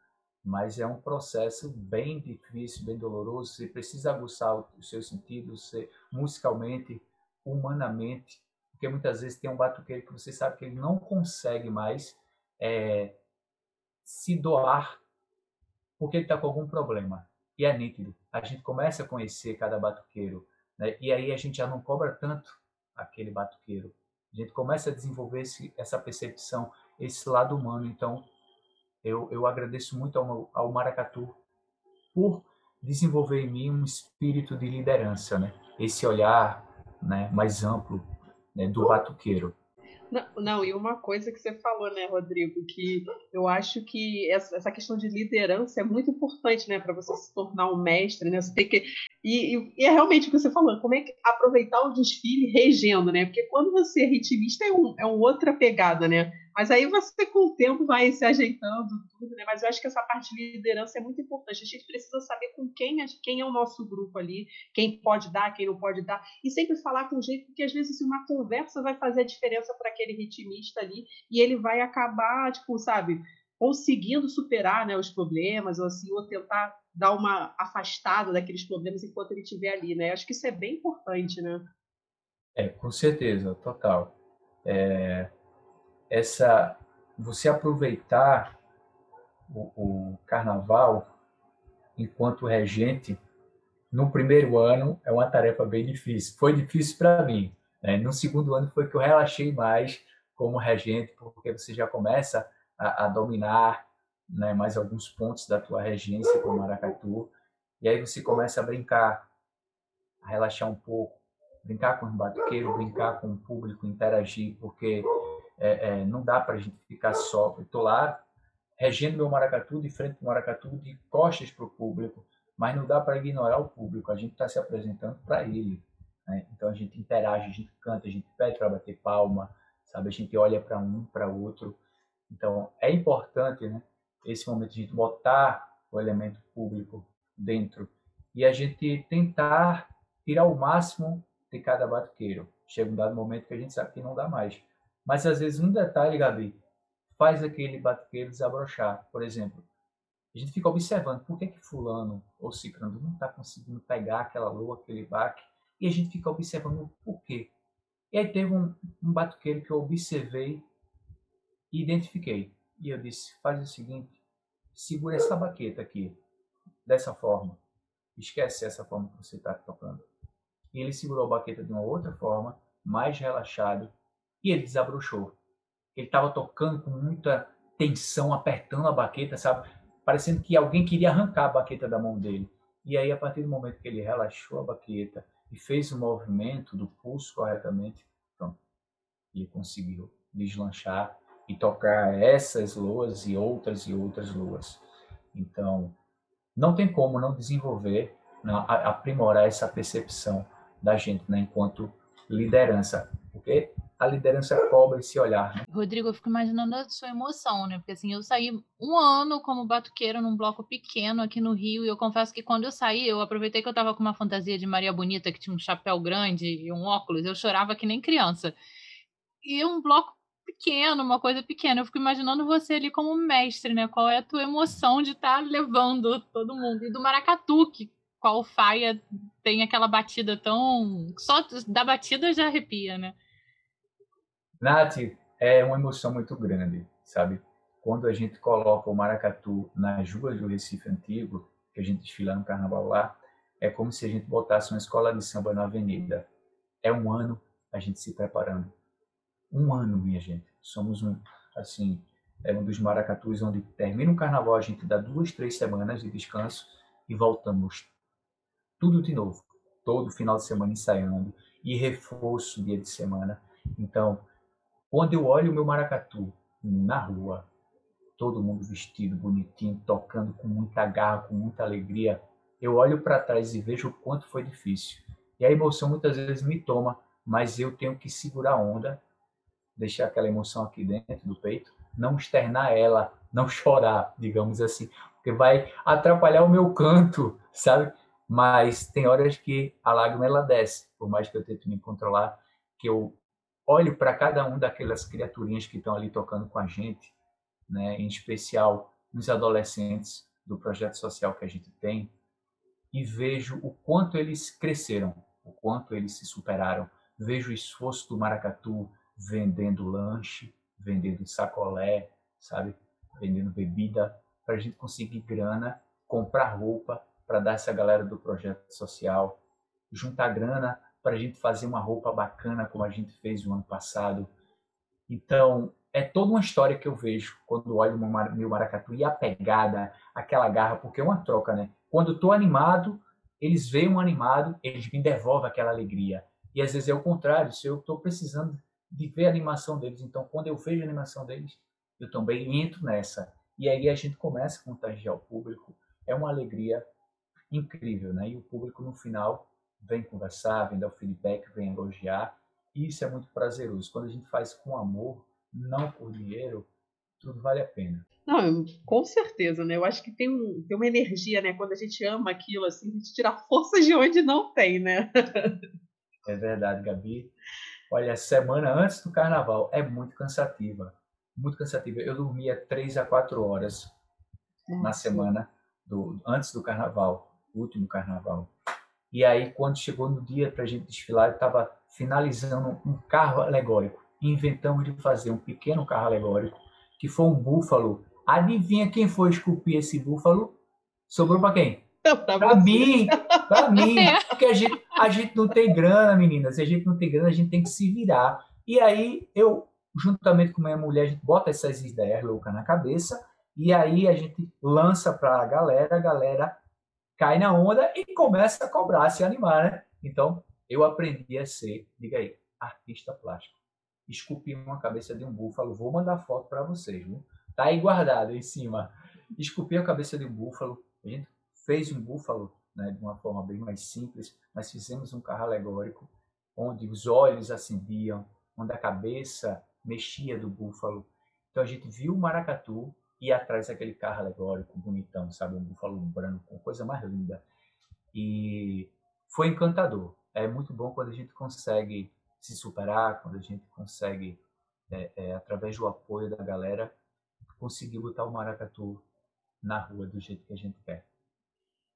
Mas é um processo bem difícil, bem doloroso. Você precisa aguçar os seus sentidos, você, musicalmente, humanamente, porque muitas vezes tem um batuqueiro que você sabe que ele não consegue mais é, se doar porque ele está com algum problema. E é nítido. A gente começa a conhecer cada batuqueiro, né? e aí a gente já não cobra tanto aquele batuqueiro. A gente começa a desenvolver esse, essa percepção, esse lado humano. Então, eu, eu agradeço muito ao, ao Maracatu por desenvolver em mim um espírito de liderança, né? Esse olhar né, mais amplo né, do batuqueiro. Não, não, e uma coisa que você falou, né, Rodrigo, que eu acho que essa, questão de liderança é muito importante, né, para você se tornar um mestre, né? Você tem que e, e, é realmente o que você falou, como é que aproveitar o desfile regendo, né? Porque quando você é ritmista é, um, é uma outra pegada, né? Mas aí você, com o tempo, vai se ajeitando tudo, né? Mas eu acho que essa parte de liderança é muito importante. A gente precisa saber com quem, quem é o nosso grupo ali, quem pode dar, quem não pode dar. E sempre falar com jeito, porque às vezes assim, uma conversa vai fazer a diferença para aquele ritmista ali e ele vai acabar, tipo, sabe, conseguindo superar né, os problemas, ou assim, ou tentar dar uma afastada daqueles problemas enquanto ele estiver ali, né? Acho que isso é bem importante, né? É, com certeza, total. É, essa você aproveitar o, o, carnaval enquanto regente no primeiro ano é uma tarefa bem difícil. Foi difícil para mim. Né? No segundo ano foi que eu relaxei mais como regente, porque você já começa a, a dominar né, mais alguns pontos da tua regência como Maracatu, e aí você começa a brincar, a relaxar um pouco, brincar com o batuqueiro, brincar com o público, interagir, porque é, é, não dá para a gente ficar só. Eu estou lá regendo meu maracatu, de frente para o maracatu, de costas para o público, mas não dá para ignorar o público, a gente está se apresentando para ele. Né? Então a gente interage, a gente canta, a gente pede para bater palma, sabe? A gente olha para um, para outro. Então é importante né, esse momento de botar o elemento público dentro e a gente tentar tirar o máximo de cada batuqueiro. Chega um dado momento que a gente sabe que não dá mais. Mas às vezes um detalhe, Gabi, faz aquele batuqueiro desabrochar. Por exemplo, a gente fica observando por que, que fulano ou ciclano não está conseguindo pegar aquela lua, aquele baque, e a gente fica observando por quê. E aí teve um, um batuqueiro que eu observei e identifiquei. E eu disse, faz o seguinte, segura essa baqueta aqui, dessa forma. esquece essa forma que você está tocando. E ele segurou a baqueta de uma outra forma, mais relaxado, e ele desabrochou. Ele estava tocando com muita tensão, apertando a baqueta, sabe? Parecendo que alguém queria arrancar a baqueta da mão dele. E aí, a partir do momento que ele relaxou a baqueta e fez o movimento do pulso corretamente, pronto, ele conseguiu deslanchar e tocar essas luas e outras e outras luas. Então, não tem como não desenvolver, não, aprimorar essa percepção da gente, né, enquanto liderança, porque a liderança cobra esse olhar. Né? Rodrigo, eu fico imaginando a sua emoção, né? Porque assim, eu saí um ano como batuqueira num bloco pequeno aqui no Rio, e eu confesso que quando eu saí, eu aproveitei que eu tava com uma fantasia de Maria Bonita, que tinha um chapéu grande e um óculos, eu chorava que nem criança. E um bloco pequeno, uma coisa pequena. Eu fico imaginando você ali como mestre, né? Qual é a tua emoção de estar tá levando todo mundo? E do maracatu, que qual faia tem aquela batida tão. Só da batida já arrepia, né? Nath, é uma emoção muito grande, sabe? Quando a gente coloca o maracatu nas ruas do Recife Antigo, que a gente desfila no carnaval lá, é como se a gente botasse uma escola de samba na avenida. É um ano a gente se preparando. Um ano, minha gente. Somos um, assim, é um dos maracatus onde termina o carnaval, a gente dá duas, três semanas de descanso e voltamos tudo de novo. Todo final de semana ensaiando e reforço dia de semana. Então, quando eu olho o meu maracatu na rua, todo mundo vestido, bonitinho, tocando com muita garra, com muita alegria, eu olho para trás e vejo o quanto foi difícil. E a emoção muitas vezes me toma, mas eu tenho que segurar a onda, deixar aquela emoção aqui dentro do peito, não externar ela, não chorar, digamos assim, porque vai atrapalhar o meu canto, sabe? Mas tem horas que a lágrima ela desce, por mais que eu tente me controlar, que eu olho para cada um daquelas criaturinhas que estão ali tocando com a gente, né, em especial os adolescentes do projeto social que a gente tem, e vejo o quanto eles cresceram, o quanto eles se superaram. Vejo o esforço do maracatu vendendo lanche, vendendo sacolé, sabe, vendendo bebida, para a gente conseguir grana, comprar roupa para dar essa galera do projeto social, juntar grana para a gente fazer uma roupa bacana como a gente fez o ano passado. Então, é toda uma história que eu vejo quando olho o meu maracatu e a pegada, aquela garra, porque é uma troca, né? Quando estou animado, eles veem um animado, eles me devolvem aquela alegria. E às vezes é o contrário, se eu estou precisando de ver a animação deles, então quando eu vejo a animação deles, eu também entro nessa. E aí a gente começa a contagiar o público. É uma alegria incrível, né? E o público no final vem conversar, vem dar o feedback, vem elogiar. E isso é muito prazeroso. Quando a gente faz com amor, não por dinheiro, tudo vale a pena. Não, com certeza, né? Eu acho que tem, um, tem uma energia, né? Quando a gente ama aquilo, assim, a gente tira força de onde não tem, né? é verdade, Gabi. Olha, a semana antes do carnaval é muito cansativa. Muito cansativa. Eu dormia três a quatro horas Nossa. na semana do, antes do carnaval, último carnaval. E aí, quando chegou no dia para a gente desfilar, eu estava finalizando um carro alegórico. Inventamos de fazer um pequeno carro alegórico, que foi um búfalo. Adivinha quem foi esculpir esse búfalo? Sobrou para quem? Para mim, para mim. Porque a gente, a gente não tem grana, meninas. Se a gente não tem grana, a gente tem que se virar. E aí, eu, juntamente com minha mulher, a gente bota essas ideias loucas na cabeça. E aí, a gente lança para a galera. A galera cai na onda e começa a cobrar, a se animar, né? Então, eu aprendi a ser, diga aí, artista plástico. Esculpi uma cabeça de um búfalo, vou mandar foto para vocês, viu? Tá aí guardado em cima. Esculpi a cabeça de um búfalo, a gente fez um búfalo, né, de uma forma bem mais simples, mas fizemos um carro alegórico onde os olhos acendiam, onde a cabeça mexia do búfalo. Então a gente viu o maracatu e atrás aquele carro alegórico, bonitão, sabe? Um búfalo branco, coisa mais linda. E foi encantador. É muito bom quando a gente consegue se superar, quando a gente consegue, é, é, através do apoio da galera, conseguir botar o maracatu na rua do jeito que a gente quer.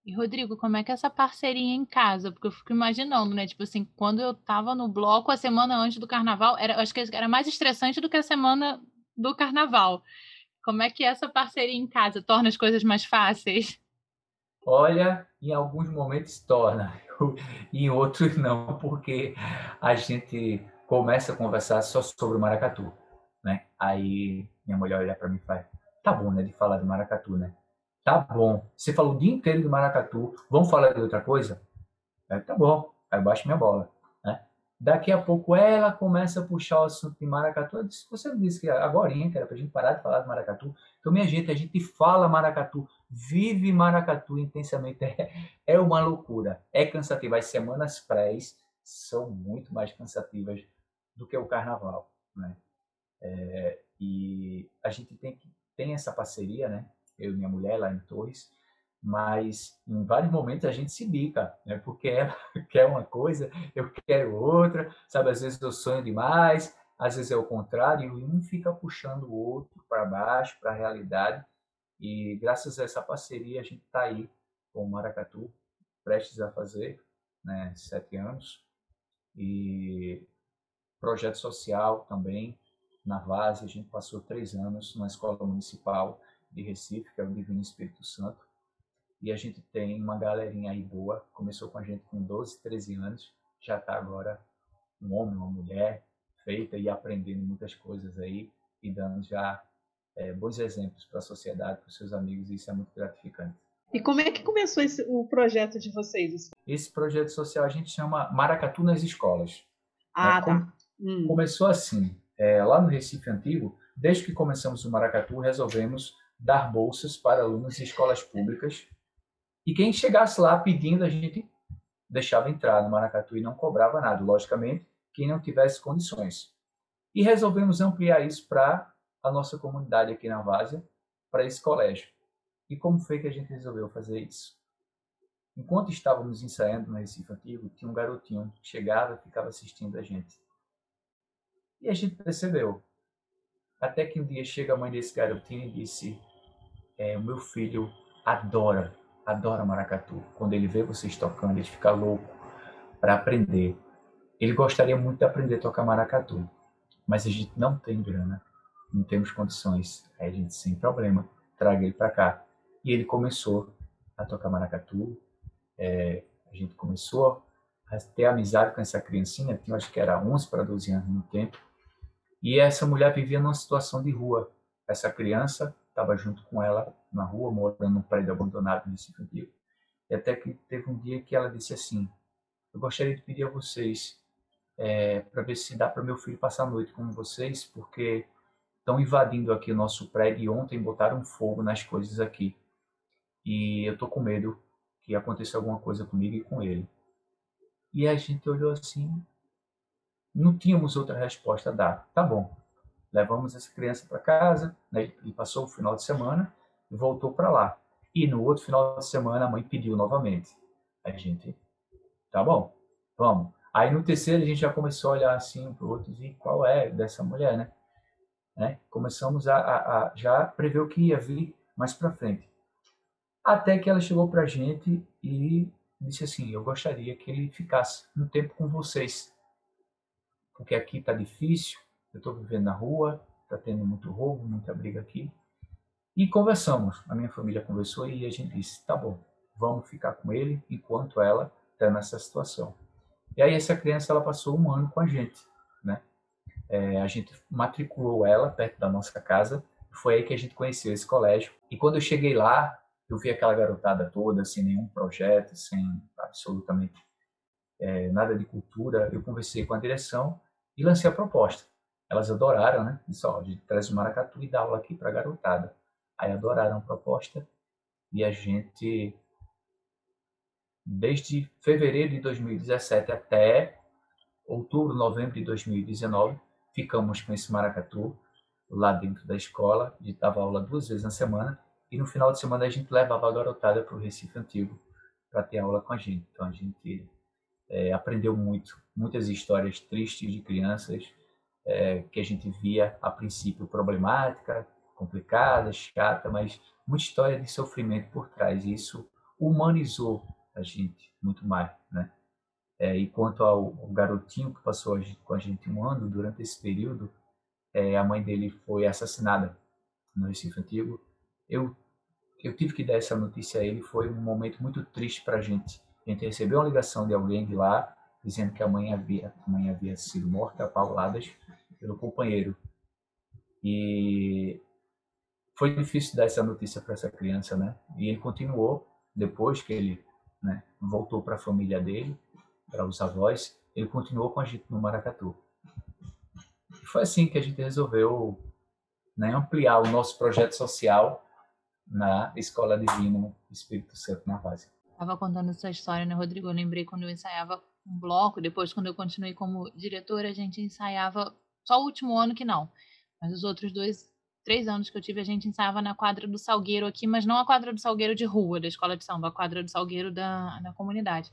E Rodrigo, como é que é essa parceria em casa? Porque eu fico imaginando, né? Tipo assim, quando eu tava no bloco a semana antes do carnaval, era, acho que era mais estressante do que a semana do carnaval. Como é que essa parceria em casa torna as coisas mais fáceis? Olha, em alguns momentos torna, em outros não, porque a gente começa a conversar só sobre o maracatu, né? Aí minha mulher olha para mim e fala: "Tá bom, né, de falar de maracatu, né? Tá bom. Você falou o dia inteiro de maracatu, vamos falar de outra coisa?" Aí, tá bom. Aí baixo minha bola. Daqui a pouco ela começa a puxar o assunto de maracatu. Disse, você disse que agora que era para a gente parar de falar de maracatu. Então, minha gente, a gente fala maracatu, vive maracatu intensamente. É, é uma loucura. É cansativo. As semanas prés são muito mais cansativas do que o carnaval. Né? É, e a gente tem, tem essa parceria, né? Eu e minha mulher lá em Torres, mas em vários momentos a gente se bica, né? Porque ela quer uma coisa, eu quero outra, sabe? Às vezes eu sonho demais, às vezes é o contrário, e um fica puxando o outro para baixo, para a realidade. E graças a essa parceria a gente está aí com o Maracatu, prestes a fazer, né? Sete anos. E projeto social também, na Vase, a gente passou três anos na Escola Municipal de Recife, que é o Divino Espírito Santo e a gente tem uma galerinha aí boa. Começou com a gente com 12, 13 anos, já está agora um homem, uma mulher, feita e aprendendo muitas coisas aí e dando já é, bons exemplos para a sociedade, para os seus amigos, e isso é muito gratificante. E como é que começou esse, o projeto de vocês? Esse projeto social a gente chama Maracatu nas Escolas. Ah, é, tá. hum. Começou assim, é, lá no Recife Antigo, desde que começamos o Maracatu, resolvemos dar bolsas para alunos de escolas públicas e quem chegasse lá pedindo, a gente deixava entrar no Maracatu e não cobrava nada, logicamente, quem não tivesse condições. E resolvemos ampliar isso para a nossa comunidade aqui na Várzea, para esse colégio. E como foi que a gente resolveu fazer isso? Enquanto estávamos ensaiando no Recife Antigo, tinha um garotinho que chegava e ficava assistindo a gente. E a gente percebeu. Até que um dia chega a mãe desse garotinho e disse: é, O meu filho adora adora maracatu. Quando ele vê vocês tocando, ele fica louco para aprender. Ele gostaria muito de aprender a tocar maracatu, mas a gente não tem grana, não temos condições. Aí a gente, sem problema, traga ele para cá. E ele começou a tocar maracatu. É, a gente começou a ter amizade com essa criancinha, que eu acho que era 11 para 12 anos no tempo. E essa mulher vivia numa situação de rua. Essa criança estava junto com ela na rua, morando num prédio abandonado nesse Antigo. E até que teve um dia que ela disse assim: Eu gostaria de pedir a vocês é, para ver se dá para meu filho passar a noite com vocês, porque estão invadindo aqui o nosso prédio e ontem botaram fogo nas coisas aqui. E eu estou com medo que aconteça alguma coisa comigo e com ele. E a gente olhou assim, não tínhamos outra resposta a dar. Tá bom, levamos essa criança para casa, né, e passou o final de semana e voltou para lá. E no outro final de semana a mãe pediu novamente. A gente, tá bom, vamos. Aí no terceiro a gente já começou a olhar assim para o outro e qual é dessa mulher, né? né? Começamos a, a, a, já prever o que ia vir mais para frente. Até que ela chegou para a gente e disse assim: Eu gostaria que ele ficasse um tempo com vocês, porque aqui está difícil, eu estou vivendo na rua, está tendo muito roubo, muita briga aqui. E conversamos, a minha família conversou e a gente disse, tá bom, vamos ficar com ele enquanto ela está nessa situação. E aí essa criança ela passou um ano com a gente, né? É, a gente matriculou ela perto da nossa casa, foi aí que a gente conheceu esse colégio. E quando eu cheguei lá, eu vi aquela garotada toda, sem nenhum projeto, sem absolutamente é, nada de cultura. Eu conversei com a direção e lancei a proposta. Elas adoraram, né? Disse, ó, gente traz o maracatu e dá aula aqui para garotada. Aí adoraram a proposta e a gente, desde fevereiro de 2017 até outubro, novembro de 2019, ficamos com esse maracatu lá dentro da escola. A dava aula duas vezes na semana e no final de semana a gente levava a garotada para o Recife Antigo para ter aula com a gente. Então a gente é, aprendeu muito, muitas histórias tristes de crianças é, que a gente via a princípio problemática, complicada, chata, mas muita história de sofrimento por trás. E isso humanizou a gente muito mais, né? É, e quanto ao, ao, garotinho que passou com a gente um ano, durante esse período, é, a mãe dele foi assassinada no Recife Antigo. Eu, eu tive que dar essa notícia a ele, foi um momento muito triste para a gente. A gente recebeu uma ligação de alguém de lá, dizendo que a mãe havia, a mãe havia sido morta a pauladas pelo companheiro. E foi difícil dar essa notícia para essa criança, né? E ele continuou, depois que ele né, voltou para a família dele, para os avós, ele continuou com a gente no Maracatu. E foi assim que a gente resolveu né, ampliar o nosso projeto social na Escola Divina Espírito Santo na base. Estava contando essa história, né, Rodrigo? Eu lembrei quando eu ensaiava um bloco, depois quando eu continuei como diretora, a gente ensaiava só o último ano que não, mas os outros dois, três anos que eu tive, a gente ensaiava na quadra do Salgueiro aqui, mas não a quadra do Salgueiro de rua, da escola de samba, a quadra do Salgueiro da, da comunidade.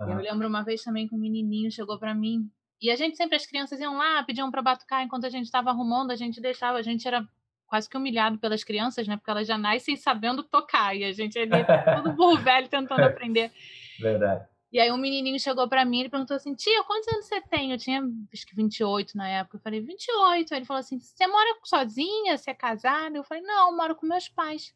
Uhum. Eu lembro uma vez também que um menininho chegou para mim, e a gente sempre, as crianças iam lá, pediam para batucar, enquanto a gente estava arrumando, a gente deixava, a gente era quase que humilhado pelas crianças, né? Porque elas já nascem sabendo tocar e a gente ali todo burro velho tentando aprender. Verdade. E aí um menininho chegou para mim e perguntou assim: "Tia, quantos anos você tem?" Eu tinha acho que 28 na época. Eu falei: "28". Aí ele falou assim: "Você mora sozinha? Você é casada?" Eu falei: "Não, eu moro com meus pais".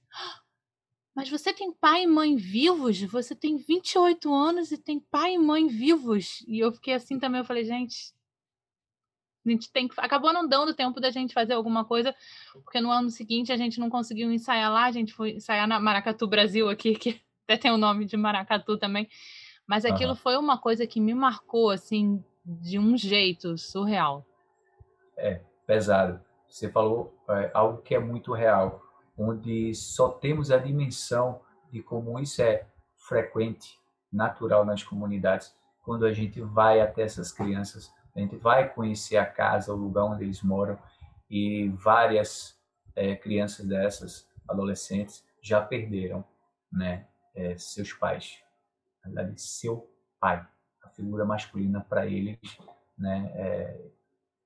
Mas você tem pai e mãe vivos? Você tem 28 anos e tem pai e mãe vivos? E eu fiquei assim também, eu falei: "Gente, a gente tem que. Acabou não dando tempo da gente fazer alguma coisa, porque no ano seguinte a gente não conseguiu ensaiar lá, a gente foi ensaiar na Maracatu Brasil aqui, que até tem o nome de Maracatu também. Mas aquilo uhum. foi uma coisa que me marcou, assim, de um jeito surreal. É, pesado. Você falou é, algo que é muito real, onde só temos a dimensão de como isso é frequente, natural nas comunidades, quando a gente vai até essas crianças a gente vai conhecer a casa, o lugar onde eles moram e várias é, crianças dessas, adolescentes, já perderam né, é, seus pais. Na verdade, seu pai, a figura masculina para eles, né, é,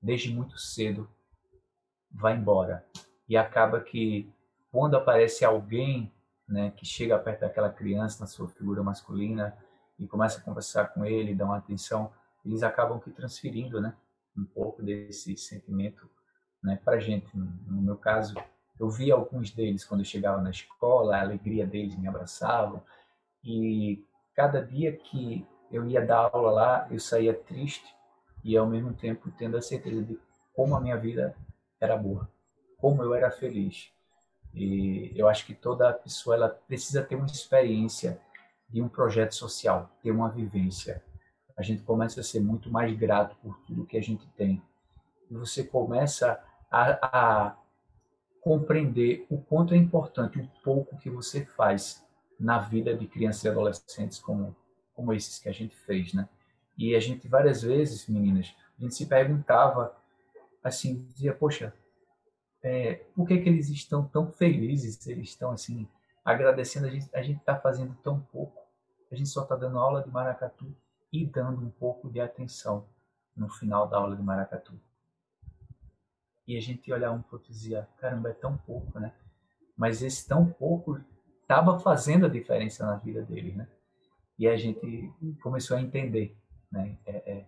desde muito cedo, vai embora. E acaba que quando aparece alguém né, que chega perto daquela criança na sua figura masculina e começa a conversar com ele, dá uma atenção, eles acabam que transferindo, né, um pouco desse sentimento, né, para gente. No meu caso, eu vi alguns deles quando eu chegava na escola, a alegria deles me abraçavam e cada dia que eu ia dar aula lá, eu saía triste e ao mesmo tempo tendo a certeza de como a minha vida era boa, como eu era feliz. E eu acho que toda pessoa ela precisa ter uma experiência de um projeto social, ter uma vivência a gente começa a ser muito mais grato por tudo que a gente tem. E você começa a, a compreender o quanto é importante o pouco que você faz na vida de crianças e adolescentes como, como esses que a gente fez, né? E a gente várias vezes, meninas, a gente se perguntava assim, dizia, poxa, é, por que que eles estão tão felizes? Eles estão assim agradecendo a gente, a está fazendo tão pouco. A gente só está dando aula de maracatu e dando um pouco de atenção no final da aula de maracatu. E a gente olhar um pouco e dizia, caramba, é tão pouco, né? Mas esse tão pouco estava fazendo a diferença na vida dele, né? E a gente começou a entender, né? É, é,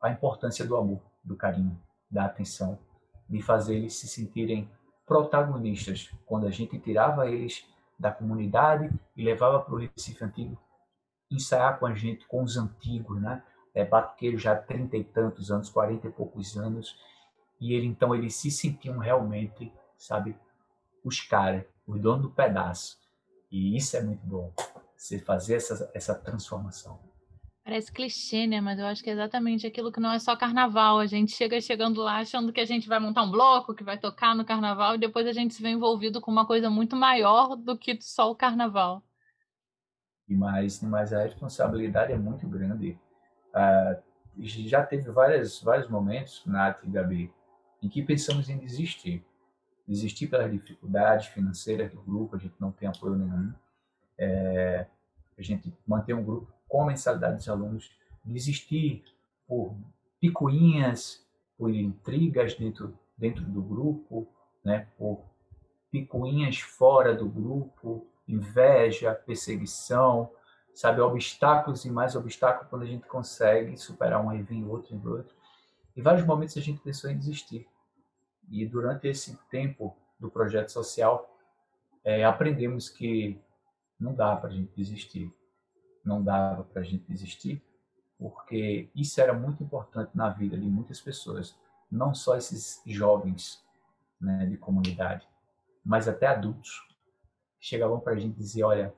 a importância do amor, do carinho, da atenção, de fazer eles se sentirem protagonistas. Quando a gente tirava eles da comunidade e levava para o Recife Antigo, ensaiar com a gente, com os antigos, né? É, batuqueiro já há trinta e tantos anos, quarenta e poucos anos, e ele então eles se sentiam realmente, sabe, os caras, os donos do pedaço. E isso é muito bom, você fazer essa, essa transformação. Parece clichê, né? Mas eu acho que é exatamente aquilo que não é só carnaval. A gente chega chegando lá achando que a gente vai montar um bloco, que vai tocar no carnaval, e depois a gente se vê envolvido com uma coisa muito maior do que só o carnaval mas, mas a responsabilidade é muito grande. Ah, já teve várias, vários momentos, Nath e Gabi, em que pensamos em desistir. Desistir pelas dificuldades financeiras do grupo, a gente não tem apoio nenhum. É, a gente mantém um grupo com a mensalidade dos alunos. Desistir por picuinhas, por intrigas dentro, dentro do grupo, né, por picuinhas fora do grupo, inveja, perseguição, sabe, obstáculos e mais obstáculos quando a gente consegue superar um vem outro e outro. Em vários momentos a gente pensou em desistir. E durante esse tempo do projeto social, é, aprendemos que não dá para a gente desistir. Não dava para a gente desistir, porque isso era muito importante na vida de muitas pessoas, não só esses jovens né, de comunidade, mas até adultos. Chegavam para a gente dizer: Olha,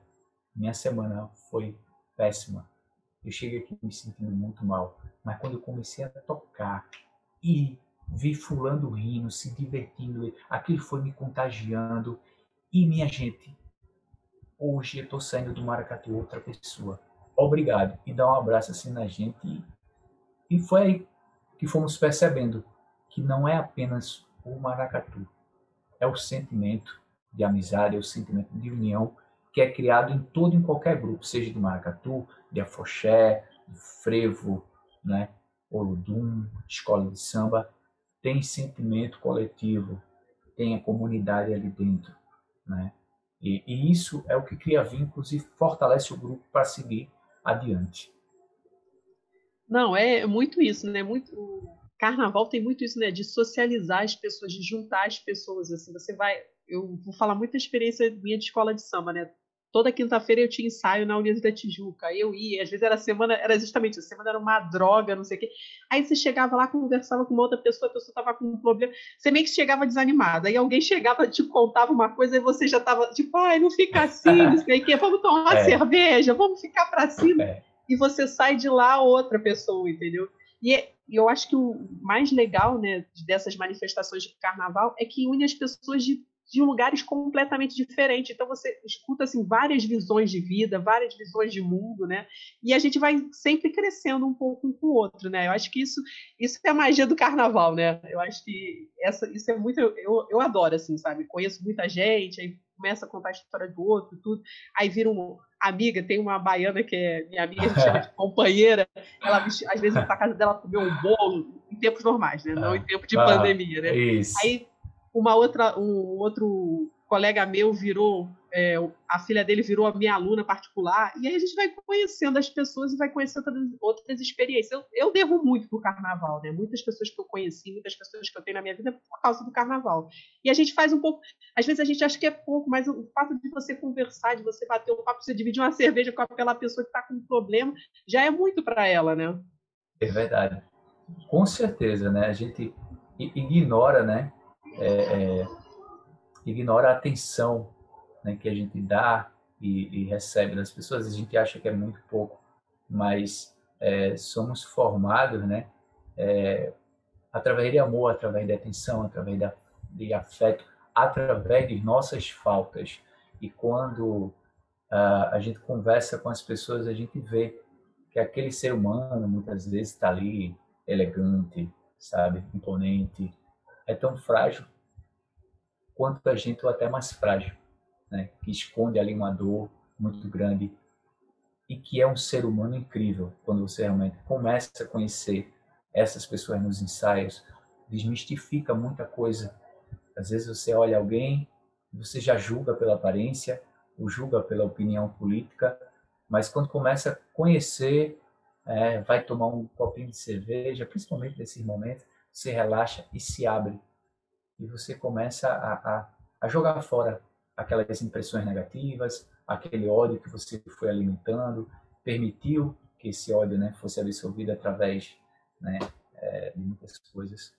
minha semana foi péssima. Eu cheguei aqui me sentindo muito mal, mas quando eu comecei a tocar e vi fulano rindo, se divertindo, aquilo foi me contagiando. E minha gente, hoje eu estou saindo do Maracatu outra pessoa. Obrigado. E dá um abraço assim na gente. E foi aí que fomos percebendo que não é apenas o Maracatu, é o sentimento de amizade, é o sentimento de união que é criado em todo e em qualquer grupo, seja de maracatu, de afoxé, de frevo, né, olodum, escola de samba, tem sentimento coletivo, tem a comunidade ali dentro, né? E, e isso é o que cria vínculos e fortalece o grupo para seguir adiante. Não, é muito isso, né? Muito carnaval tem muito isso, né? De socializar as pessoas, de juntar as pessoas. Assim, você vai, eu vou falar muita experiência minha de escola de samba, né? Toda quinta-feira eu tinha ensaio na Unidos da Tijuca. Aí eu ia, às vezes era semana, era justamente a semana era uma droga, não sei o quê. Aí você chegava lá, conversava com uma outra pessoa, a pessoa estava com um problema, você meio que chegava desanimada. Aí alguém chegava, te contava uma coisa e você já estava tipo, ai, não fica assim, não sei o quê, vamos tomar uma é. cerveja, vamos ficar para cima. É. E você sai de lá outra pessoa, entendeu? E é, eu acho que o mais legal, né, dessas manifestações de carnaval é que une as pessoas de de lugares completamente diferentes. Então você escuta assim várias visões de vida, várias visões de mundo, né? E a gente vai sempre crescendo um pouco um com o outro, né? Eu acho que isso isso é a magia do carnaval, né? Eu acho que essa isso é muito eu, eu adoro assim, sabe? Conheço muita gente, aí começa a contar a história do outro, tudo. Aí vira uma amiga, tem uma baiana que é minha amiga, a gente chama de companheira. Ela às vezes pra casa dela comer um bolo em tempos normais, né? Não em tempo de ah, pandemia, né? Isso. Aí uma outra, um outro colega meu virou, é, a filha dele virou a minha aluna particular, e aí a gente vai conhecendo as pessoas e vai conhecendo outras, outras experiências. Eu, eu devo muito pro carnaval, né? Muitas pessoas que eu conheci, muitas pessoas que eu tenho na minha vida por causa do carnaval. E a gente faz um pouco, às vezes a gente acha que é pouco, mas o fato de você conversar, de você bater um papo, você dividir uma cerveja com aquela pessoa que está com um problema, já é muito para ela, né? É verdade. Com certeza, né? A gente ignora, né? É, é, ignora a atenção né, que a gente dá e, e, recebe das pessoas. A gente acha que é muito pouco, mas é, somos formados né, é, através de amor, através de atenção, através da, de afeto, através de nossas faltas. E quando uh, a gente conversa com as pessoas, a gente vê que aquele ser humano muitas vezes está ali elegante, sabe, imponente, é tão frágil quanto a gente, ou até mais frágil, né? que esconde ali uma dor muito grande e que é um ser humano incrível quando você realmente começa a conhecer essas pessoas nos ensaios, desmistifica muita coisa. Às vezes você olha alguém, você já julga pela aparência, ou julga pela opinião política, mas quando começa a conhecer, é, vai tomar um copinho de cerveja, principalmente nesses momentos, se relaxa e se abre. E você começa a, a, a jogar fora aquelas impressões negativas, aquele ódio que você foi alimentando, permitiu que esse ódio né, fosse absorvido através né, é, de muitas coisas.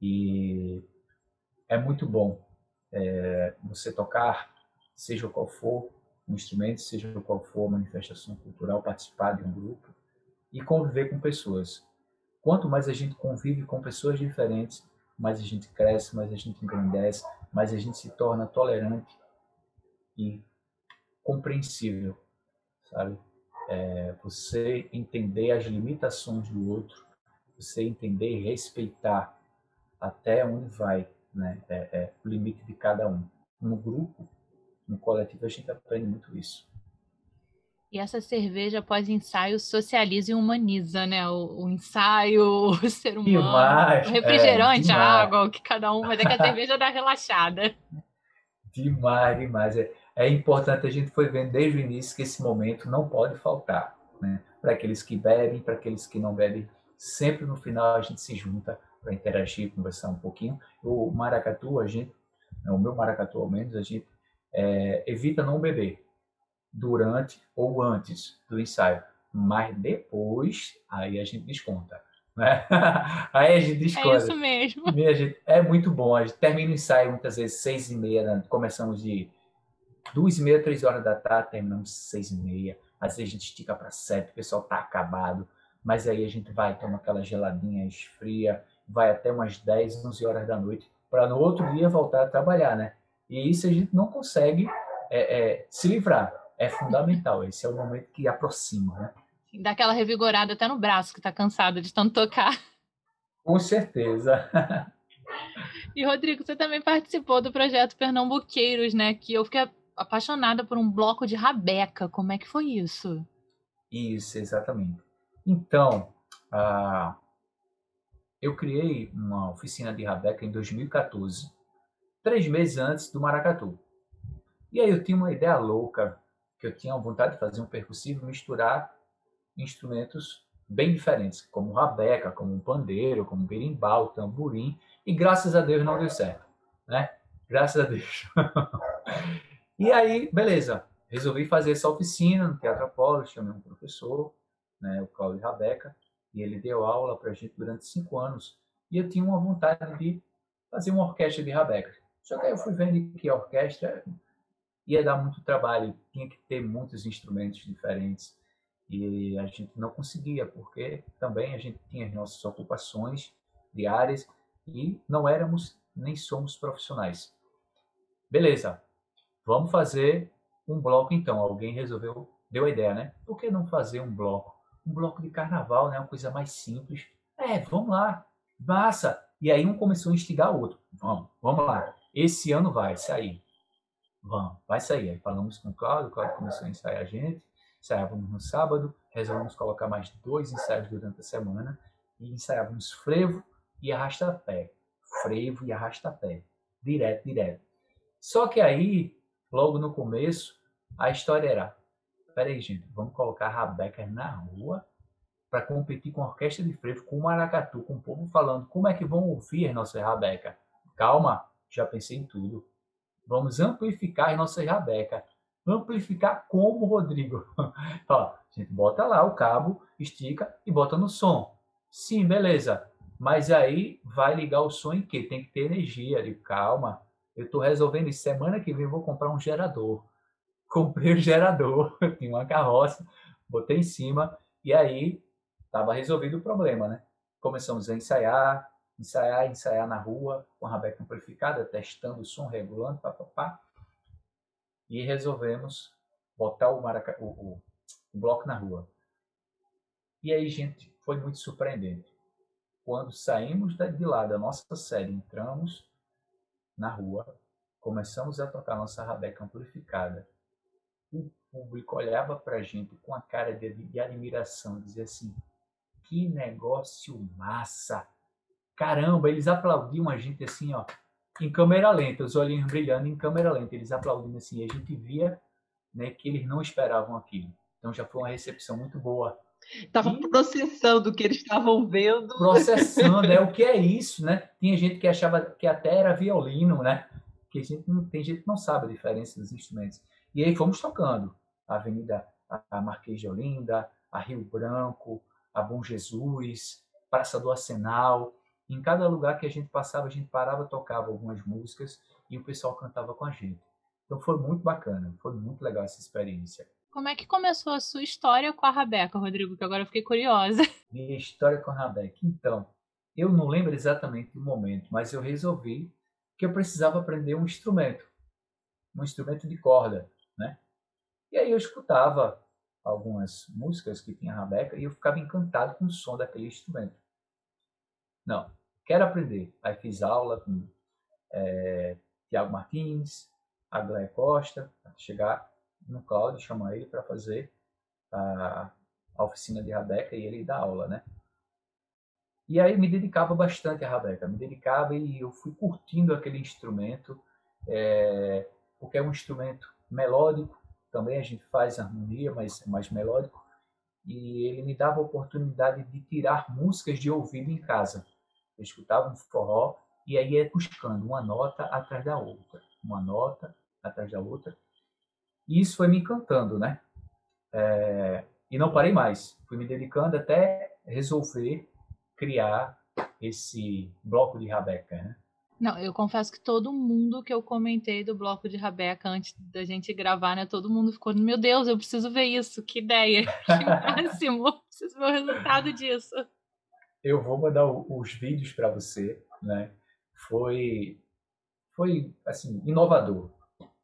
E é muito bom é, você tocar, seja qual for um instrumento, seja qual for a manifestação cultural, participar de um grupo e conviver com pessoas. Quanto mais a gente convive com pessoas diferentes, mais a gente cresce, mais a gente engrandece, mais a gente se torna tolerante e compreensível, sabe? É, você entender as limitações do outro, você entender e respeitar até onde vai né, é, é, o limite de cada um. No grupo, no coletivo, a gente aprende muito isso. E essa cerveja pós-ensaio socializa e humaniza, né? O, o ensaio, o ser humano, demais, o refrigerante, é, a água, o que cada um, mas é que a cerveja dá relaxada. Demais, demais. É, é importante, a gente foi vendo desde o início que esse momento não pode faltar, né? Para aqueles que bebem, para aqueles que não bebem, sempre no final a gente se junta para interagir, conversar um pouquinho. O maracatu, a gente, o meu maracatu ao menos, a gente é, evita não beber durante ou antes do ensaio. Mas depois, aí a gente desconta. Né? Aí a gente desconta. É isso mesmo. Gente, é muito bom. A gente termina o ensaio muitas vezes seis e meia, né? começamos de duas e meia, três horas da tarde, terminamos seis e meia. Às vezes a gente estica para sete, o pessoal tá acabado. Mas aí a gente vai, toma aquela geladinha, esfria, vai até umas 10, 11 horas da noite, para no outro dia voltar a trabalhar, né? E isso a gente não consegue é, é, se livrar. É fundamental. Esse é o momento que aproxima, né? Dá aquela revigorada até no braço, que está cansado de tanto tocar. Com certeza. e, Rodrigo, você também participou do projeto Pernambuqueiros, né? Que eu fiquei apaixonada por um bloco de rabeca. Como é que foi isso? Isso, exatamente. Então, ah, eu criei uma oficina de rabeca em 2014, três meses antes do maracatu. E aí eu tinha uma ideia louca, que eu tinha vontade de fazer um percussivo, misturar instrumentos bem diferentes, como rabeca, como um pandeiro, como um berimbau, tamborim, e graças a Deus não deu certo, né? Graças a Deus. e aí, beleza, resolvi fazer essa oficina no Teatro Apolo, chamei um professor, né, o Cláudio Rabeca, e ele deu aula para a gente durante cinco anos, e eu tinha uma vontade de fazer uma orquestra de rabeca. Só que aí eu fui vendo que a orquestra ia dar muito trabalho, tinha que ter muitos instrumentos diferentes, e a gente não conseguia, porque também a gente tinha as nossas ocupações diárias e não éramos nem somos profissionais. Beleza, vamos fazer um bloco então. Alguém resolveu, deu a ideia, né? Por que não fazer um bloco? Um bloco de carnaval, né? Uma coisa mais simples. É, vamos lá, massa. E aí um começou a instigar o outro. Vamos, vamos lá. Esse ano vai sair. Vamos, vai sair. Aí falamos com o Cláudio, o Cláudio começou a ensaiar a gente ensaiávamos no sábado, resolvemos colocar mais dois ensaios durante a semana e ensaiávamos frevo e arrasta-pé. Frevo e arrasta-pé. Direto, direto. Só que aí, logo no começo, a história era: peraí, gente, vamos colocar rabecas na rua para competir com a orquestra de frevo, com o maracatu, com o povo falando como é que vão ouvir as nossas rabecas. Calma, já pensei em tudo. Vamos amplificar as nossas rabecas amplificar como, Rodrigo? Ó, a gente bota lá o cabo, estica e bota no som. Sim, beleza. Mas aí vai ligar o som em que? Tem que ter energia. Eu calma, eu estou resolvendo isso. Semana que vem vou comprar um gerador. Comprei o gerador, tinha uma carroça, botei em cima e aí estava resolvido o problema, né? Começamos a ensaiar, ensaiar, ensaiar na rua, com a rabeca amplificada, testando o som, regulando, papapá e resolvemos botar o, maraca, o, o, o bloco na rua. E aí, gente, foi muito surpreendente. Quando saímos de lá da nossa série, entramos na rua, começamos a tocar nossa rabeca amplificada. O público olhava para a gente com a cara de, de admiração, dizia assim: que negócio massa! Caramba, eles aplaudiam a gente assim, ó, em câmera lenta, os olhinhos brilhando em câmera lenta, eles aplaudindo assim, e a gente via né, que eles não esperavam aquilo. Então já foi uma recepção muito boa. Estavam processando o que eles estavam vendo. Processando, é o que é isso, né? Tinha gente que achava que até era violino, né? Que gente, tem gente que não sabe a diferença dos instrumentos. E aí fomos tocando. A Avenida a Marquês de Olinda, a Rio Branco, a Bom Jesus, Praça do Arsenal, em cada lugar que a gente passava, a gente parava, tocava algumas músicas e o pessoal cantava com a gente. Então foi muito bacana, foi muito legal essa experiência. Como é que começou a sua história com a Rabeca, Rodrigo? Que agora eu fiquei curiosa. Minha história com a Rabeca. Então, eu não lembro exatamente do momento, mas eu resolvi que eu precisava aprender um instrumento, um instrumento de corda, né? E aí eu escutava algumas músicas que tinha a Rabeca e eu ficava encantado com o som daquele instrumento. Não, quero aprender. Aí fiz aula com é, Tiago Martins, Aglaé Costa, chegar no Cláudio, chamar ele para fazer a, a, oficina de Rabeca e ele dá aula, né? E aí me dedicava bastante a Rabeca, me dedicava e eu fui curtindo aquele instrumento, é, porque é um instrumento melódico, também a gente faz harmonia, mas é mais melódico, e ele me dava a oportunidade de tirar músicas de ouvido em casa. Eu escutava um forró e aí ia buscando uma nota atrás da outra, uma nota atrás da outra. E isso foi me encantando, né? É, e não parei mais. Fui me dedicando até resolver criar esse bloco de rabeca, né? Não, eu confesso que todo mundo que eu comentei do bloco de Rabeca antes da gente gravar, né? Todo mundo ficou, meu Deus, eu preciso ver isso, que ideia, que máximo, preciso ver o resultado disso. Eu vou mandar os vídeos para você, né? Foi, foi assim, inovador,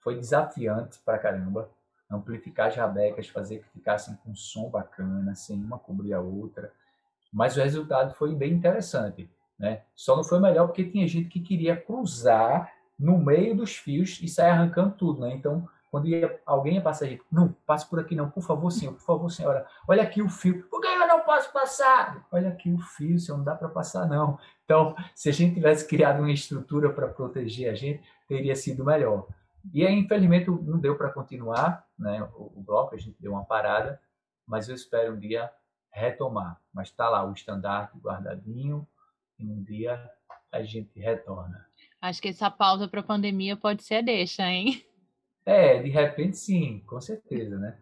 foi desafiante para caramba amplificar as rabecas, fazer que ficassem com som bacana, sem uma cobrir a outra. Mas o resultado foi bem interessante. Né? Só não foi melhor porque tinha gente que queria cruzar no meio dos fios e sair arrancando tudo. Né? Então, quando ia, alguém ia passar, gente, não, passe por aqui não, por favor, senhor, por favor, senhora, olha aqui o fio. Que eu não posso passar? Olha aqui o fio, senhor, não dá para passar não. Então, se a gente tivesse criado uma estrutura para proteger a gente, teria sido melhor. E aí, infelizmente, não deu para continuar né, o, o bloco, a gente deu uma parada, mas eu espero um dia retomar. Mas está lá o estandarte guardadinho, e um dia a gente retorna. Acho que essa pausa para a pandemia pode ser a deixa, hein? É, de repente sim, com certeza, né?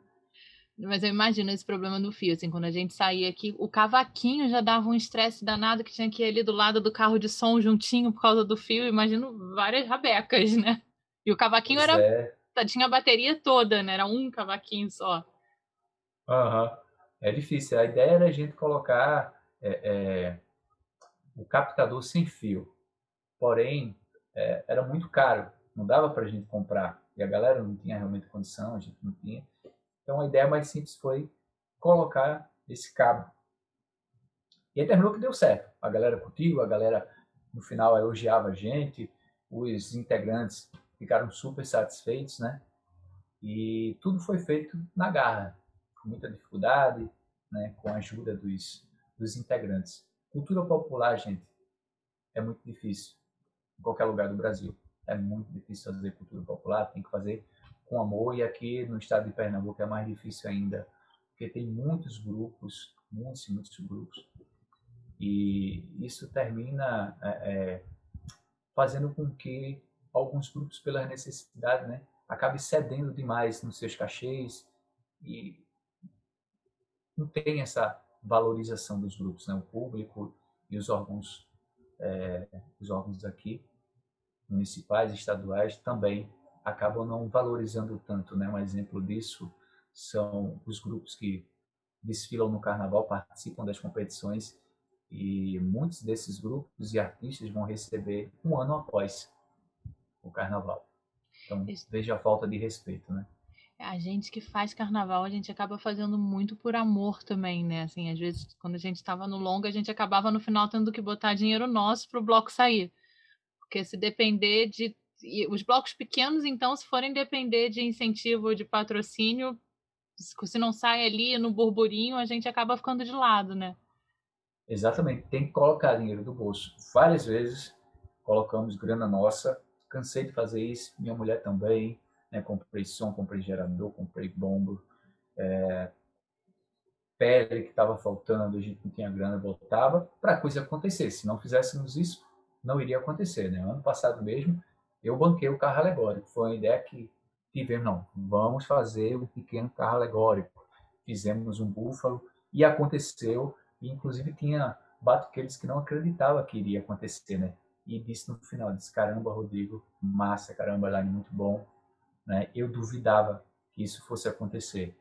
Mas eu imagino esse problema do fio, assim, quando a gente saía aqui, o cavaquinho já dava um estresse danado que tinha que ir ali do lado do carro de som juntinho por causa do fio. Imagino várias rabecas, né? E o cavaquinho pois era. É. Tinha a bateria toda, né? Era um cavaquinho só. Aham. Uhum. É difícil. A ideia era a gente colocar é, é, o captador sem fio. Porém, é, era muito caro, não dava para a gente comprar. E a galera não tinha realmente condição, a gente não tinha. Então a ideia mais simples foi colocar esse cabo. E aí terminou que deu certo. A galera curtiu, a galera no final elogiava a gente, os integrantes ficaram super satisfeitos, né? E tudo foi feito na garra, com muita dificuldade, né? com a ajuda dos, dos integrantes. Cultura popular, gente, é muito difícil em qualquer lugar do Brasil. É muito difícil fazer cultura popular, tem que fazer com amor. E aqui no estado de Pernambuco é mais difícil ainda, porque tem muitos grupos, muitos e muitos grupos. E isso termina é, é, fazendo com que alguns grupos, pela necessidade, né, acabem cedendo demais nos seus cachês e não tem essa valorização dos grupos, né? o público e os órgãos, é, os órgãos aqui, municipais, estaduais, também acabam não valorizando tanto. Né? Um exemplo disso são os grupos que desfilam no carnaval, participam das competições e muitos desses grupos e artistas vão receber um ano após o carnaval. Então, veja a falta de respeito, né? a gente que faz carnaval, a gente acaba fazendo muito por amor também, né? Assim, às vezes, quando a gente estava no longa, a gente acabava no final tendo que botar dinheiro nosso para o bloco sair. Porque se depender de. Os blocos pequenos, então, se forem depender de incentivo ou de patrocínio, se não sai ali no burburinho, a gente acaba ficando de lado, né? Exatamente. Tem que colocar dinheiro do bolso. Várias vezes colocamos grana nossa. Cansei de fazer isso, minha mulher também né? Comprei som, comprei gerador, comprei bombo, é, pele que estava faltando, a gente não tinha grana, botava para a coisa acontecer. Se não fizéssemos isso, não iria acontecer. Né? Ano passado mesmo, eu banquei o carro alegórico. Foi uma ideia que tivemos, não, vamos fazer um pequeno carro alegórico. Fizemos um búfalo e aconteceu. E, inclusive, tinha batuqueiros que não acreditava que iria acontecer, né? E disse no final, disse, caramba, Rodrigo, massa, caramba, line muito bom né, eu duvidava que isso fosse acontecer.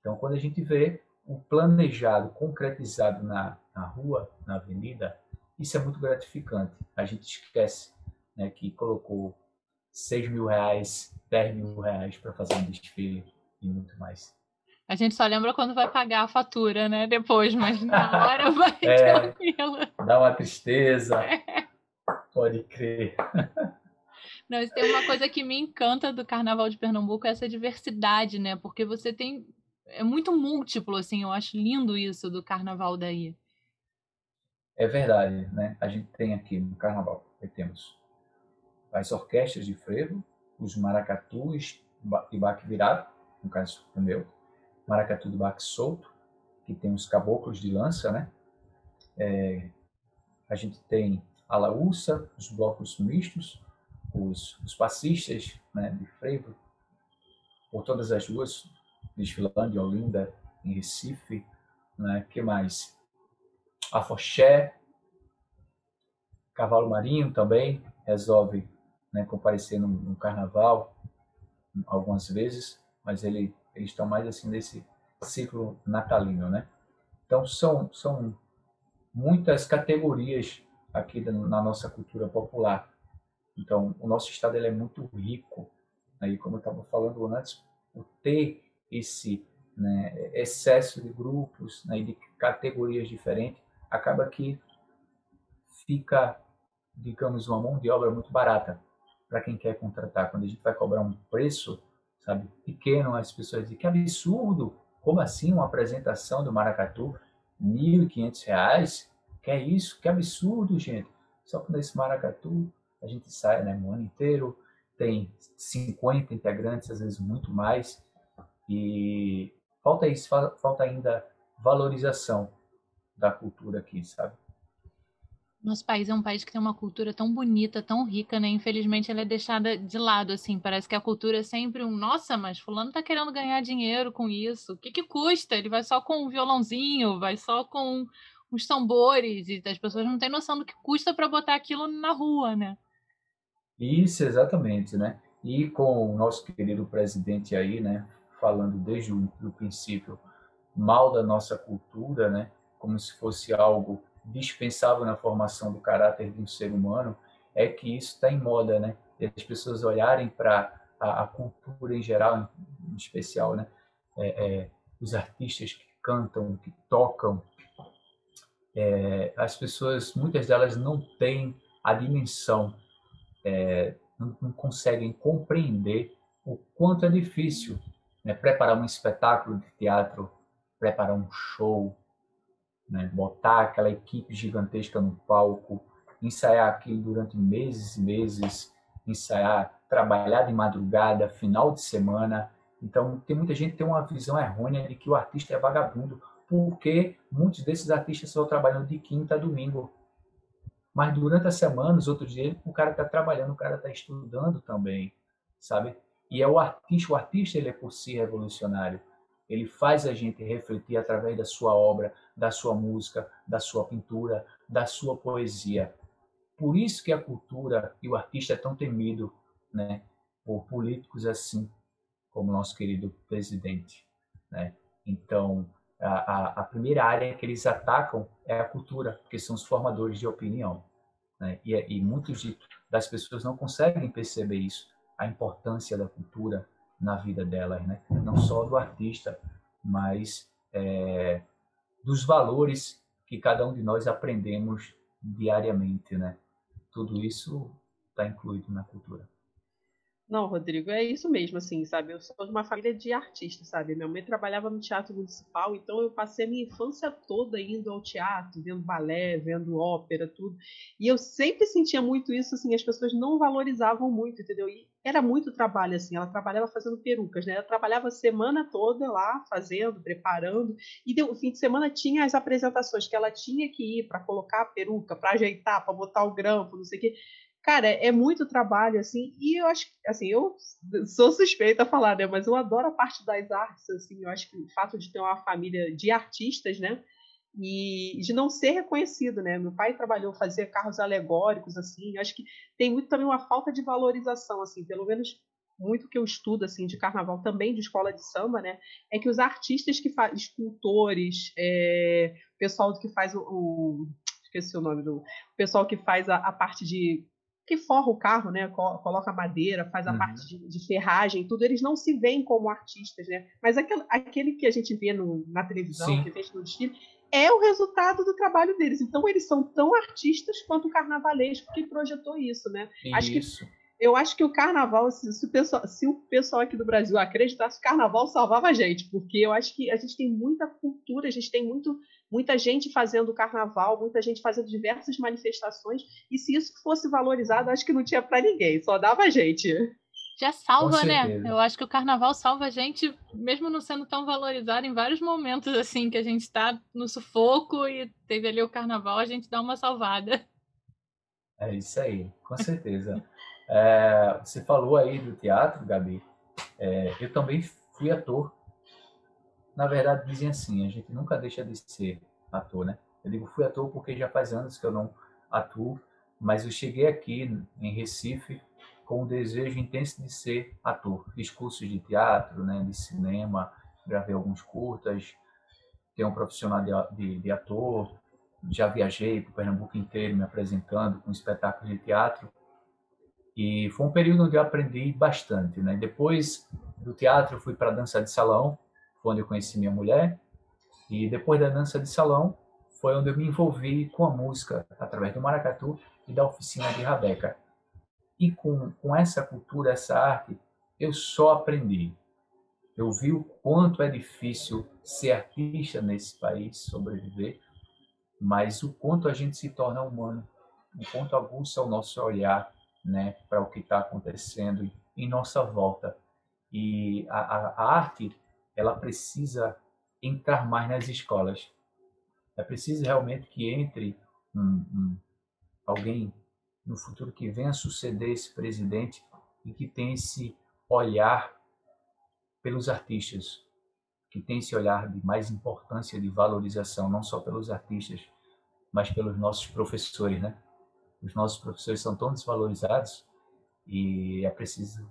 Então, quando a gente vê o planejado, concretizado na, na rua, na avenida, isso é muito gratificante. A gente esquece né, que colocou 6 mil reais, 10 mil reais para fazer um desfile e muito mais. A gente só lembra quando vai pagar a fatura, né? Depois, mas na hora vai é, tranquilo. Dá uma tristeza. É. Pode crer. Não, tem uma coisa que me encanta do Carnaval de Pernambuco, é essa diversidade, né? Porque você tem. É muito múltiplo, assim, eu acho lindo isso do Carnaval daí. É verdade, né? A gente tem aqui no Carnaval, temos as orquestras de frevo, os maracatus e baque virado, no caso do meu, maracatu de baque solto, que tem os caboclos de lança, né? É, a gente tem a laúça, os blocos mistos, os, os passistas né, de frevo por todas as ruas, desfilando em Olinda, em Recife, né? que mais? Afoxé, Cavalo Marinho também resolve né, comparecer no, no, carnaval algumas vezes, mas ele, eles estão mais assim nesse ciclo natalino, né? Então são são muitas categorias aqui na nossa cultura popular. Então o nosso estado ele é muito rico, né? como eu estava falando antes, por ter esse né, excesso de grupos né, e de categorias diferentes, acaba que fica, digamos, uma mão de obra muito barata para quem quer contratar. Quando a gente vai cobrar um preço, sabe, pequeno, as pessoas dizem que absurdo, como assim uma apresentação do Maracatu, R$ 1.500? Que é isso? Que absurdo, gente. Só que nesse Maracatu a gente sai né, um ano inteiro, tem 50 integrantes, às vezes muito mais, e falta isso, falta ainda valorização da cultura aqui, sabe? Nosso país é um país que tem uma cultura tão bonita, tão rica, né? Infelizmente ela é deixada de lado, assim. Parece que a cultura é sempre um, nossa, mas fulano tá querendo ganhar dinheiro com isso. O que que custa? Ele vai só com um violãozinho, vai só com os tambores e as pessoas não têm noção do que custa para botar aquilo na rua, né? Isso, exatamente, né? E com o nosso querido presidente aí, né, falando desde o princípio mal da nossa cultura, né, como se fosse algo dispensável na formação do caráter de um ser humano, é que isso está em moda, né? E as pessoas olharem para a, a, cultura em geral, em, especial, né? É, é, os artistas que cantam, que tocam, é, as pessoas, muitas delas não têm a dimensão, é, não, não conseguem compreender o quanto é difícil né? preparar um espetáculo de teatro, preparar um show, né? botar aquela equipe gigantesca no palco, ensaiar aquilo durante meses e meses, ensaiar, trabalhar de madrugada, final de semana. Então, tem muita gente que tem uma visão errônea de que o artista é vagabundo, porque muitos desses artistas estão trabalhando de quinta a domingo. Mas durante a semana, os outros dias, o cara está trabalhando, o cara está estudando também, sabe? E é o artista, o artista ele é por si revolucionário. Ele faz a gente refletir através da sua obra, da sua música, da sua pintura, da sua poesia. Por isso que a cultura e o artista é tão temido, né, por políticos assim, como nosso querido presidente, né? Então, a, a, primeira área que eles atacam é a cultura, porque são os formadores de opinião. Né? E, e muitas das pessoas não conseguem perceber isso a importância da cultura na vida delas, né? Não só do artista, mas é, dos valores que cada um de nós aprendemos diariamente, né? Tudo isso está incluído na cultura. Não, Rodrigo, é isso mesmo, assim, sabe? Eu sou de uma família de artistas, sabe? Minha mãe trabalhava no teatro municipal, então eu passei a minha infância toda indo ao teatro, vendo balé, vendo ópera, tudo. E eu sempre sentia muito isso, assim, as pessoas não valorizavam muito, entendeu? E era muito trabalho, assim, ela trabalhava fazendo perucas, né? Ela trabalhava a semana toda lá, fazendo, preparando, e no fim de semana tinha as apresentações que ela tinha que ir para colocar a peruca, para ajeitar, para botar o grampo, não sei o quê. Cara, é muito trabalho, assim, e eu acho, assim, eu sou suspeita a falar, né, mas eu adoro a parte das artes, assim, eu acho que o fato de ter uma família de artistas, né, e de não ser reconhecido, né, meu pai trabalhou, fazia carros alegóricos, assim, acho que tem muito também uma falta de valorização, assim, pelo menos muito que eu estudo, assim, de carnaval, também de escola de samba, né, é que os artistas que fazem, escultores, é, pessoal que faz o, o esqueci o nome do pessoal que faz a, a parte de que forra o carro, né? Coloca madeira, faz a uhum. parte de, de, ferragem, tudo. Eles não se veem como artistas, né? Mas aquele, aquele que a gente vê no, na televisão, Sim. que vê no desfile, é o resultado do trabalho deles. Então eles são tão artistas quanto o carnavalesco que projetou isso, né? Isso. Acho que eu acho que o carnaval, se, se, o pessoal, se o pessoal aqui do Brasil acreditasse, o carnaval salvava a gente, porque eu acho que a gente tem muita cultura, a gente tem muito muita gente fazendo carnaval, muita gente fazendo diversas manifestações, e se isso fosse valorizado, acho que não tinha para ninguém, só dava a gente. Já salva, né? Eu acho que o carnaval salva a gente, mesmo não sendo tão valorizado em vários momentos, assim, que a gente está no sufoco e teve ali o carnaval, a gente dá uma salvada. É isso aí, com certeza. É, você falou aí do teatro, Gabi. É, eu também fui ator. Na verdade, dizem assim, a gente nunca deixa de ser ator, né? Eu digo fui ator porque já faz anos que eu não atuo, mas eu cheguei aqui em Recife com o desejo intenso de ser ator. Fiz cursos de teatro, né, de cinema, gravei alguns curtas, tenho um profissional de, de, de ator, já viajei para o Pernambuco inteiro me apresentando com espetáculos de teatro e foi um período onde eu aprendi bastante, né? Depois do teatro eu fui para a dança de salão, foi onde eu conheci minha mulher e depois da dança de salão foi onde eu me envolvi com a música através do maracatu e da oficina de Rabeca. E com, com essa cultura, essa arte, eu só aprendi. Eu vi o quanto é difícil ser artista nesse país, sobreviver, mas o quanto a gente se torna humano, o quanto aguça o nosso olhar né, para o que está acontecendo em nossa volta. E a, a, a, arte, ela precisa entrar mais nas escolas. É preciso realmente que entre um, um, alguém no futuro que venha suceder esse presidente e que tenha esse olhar pelos artistas, que tem esse olhar de mais importância de valorização, não só pelos artistas, mas pelos nossos professores, né? Os nossos professores são tão desvalorizados e é preciso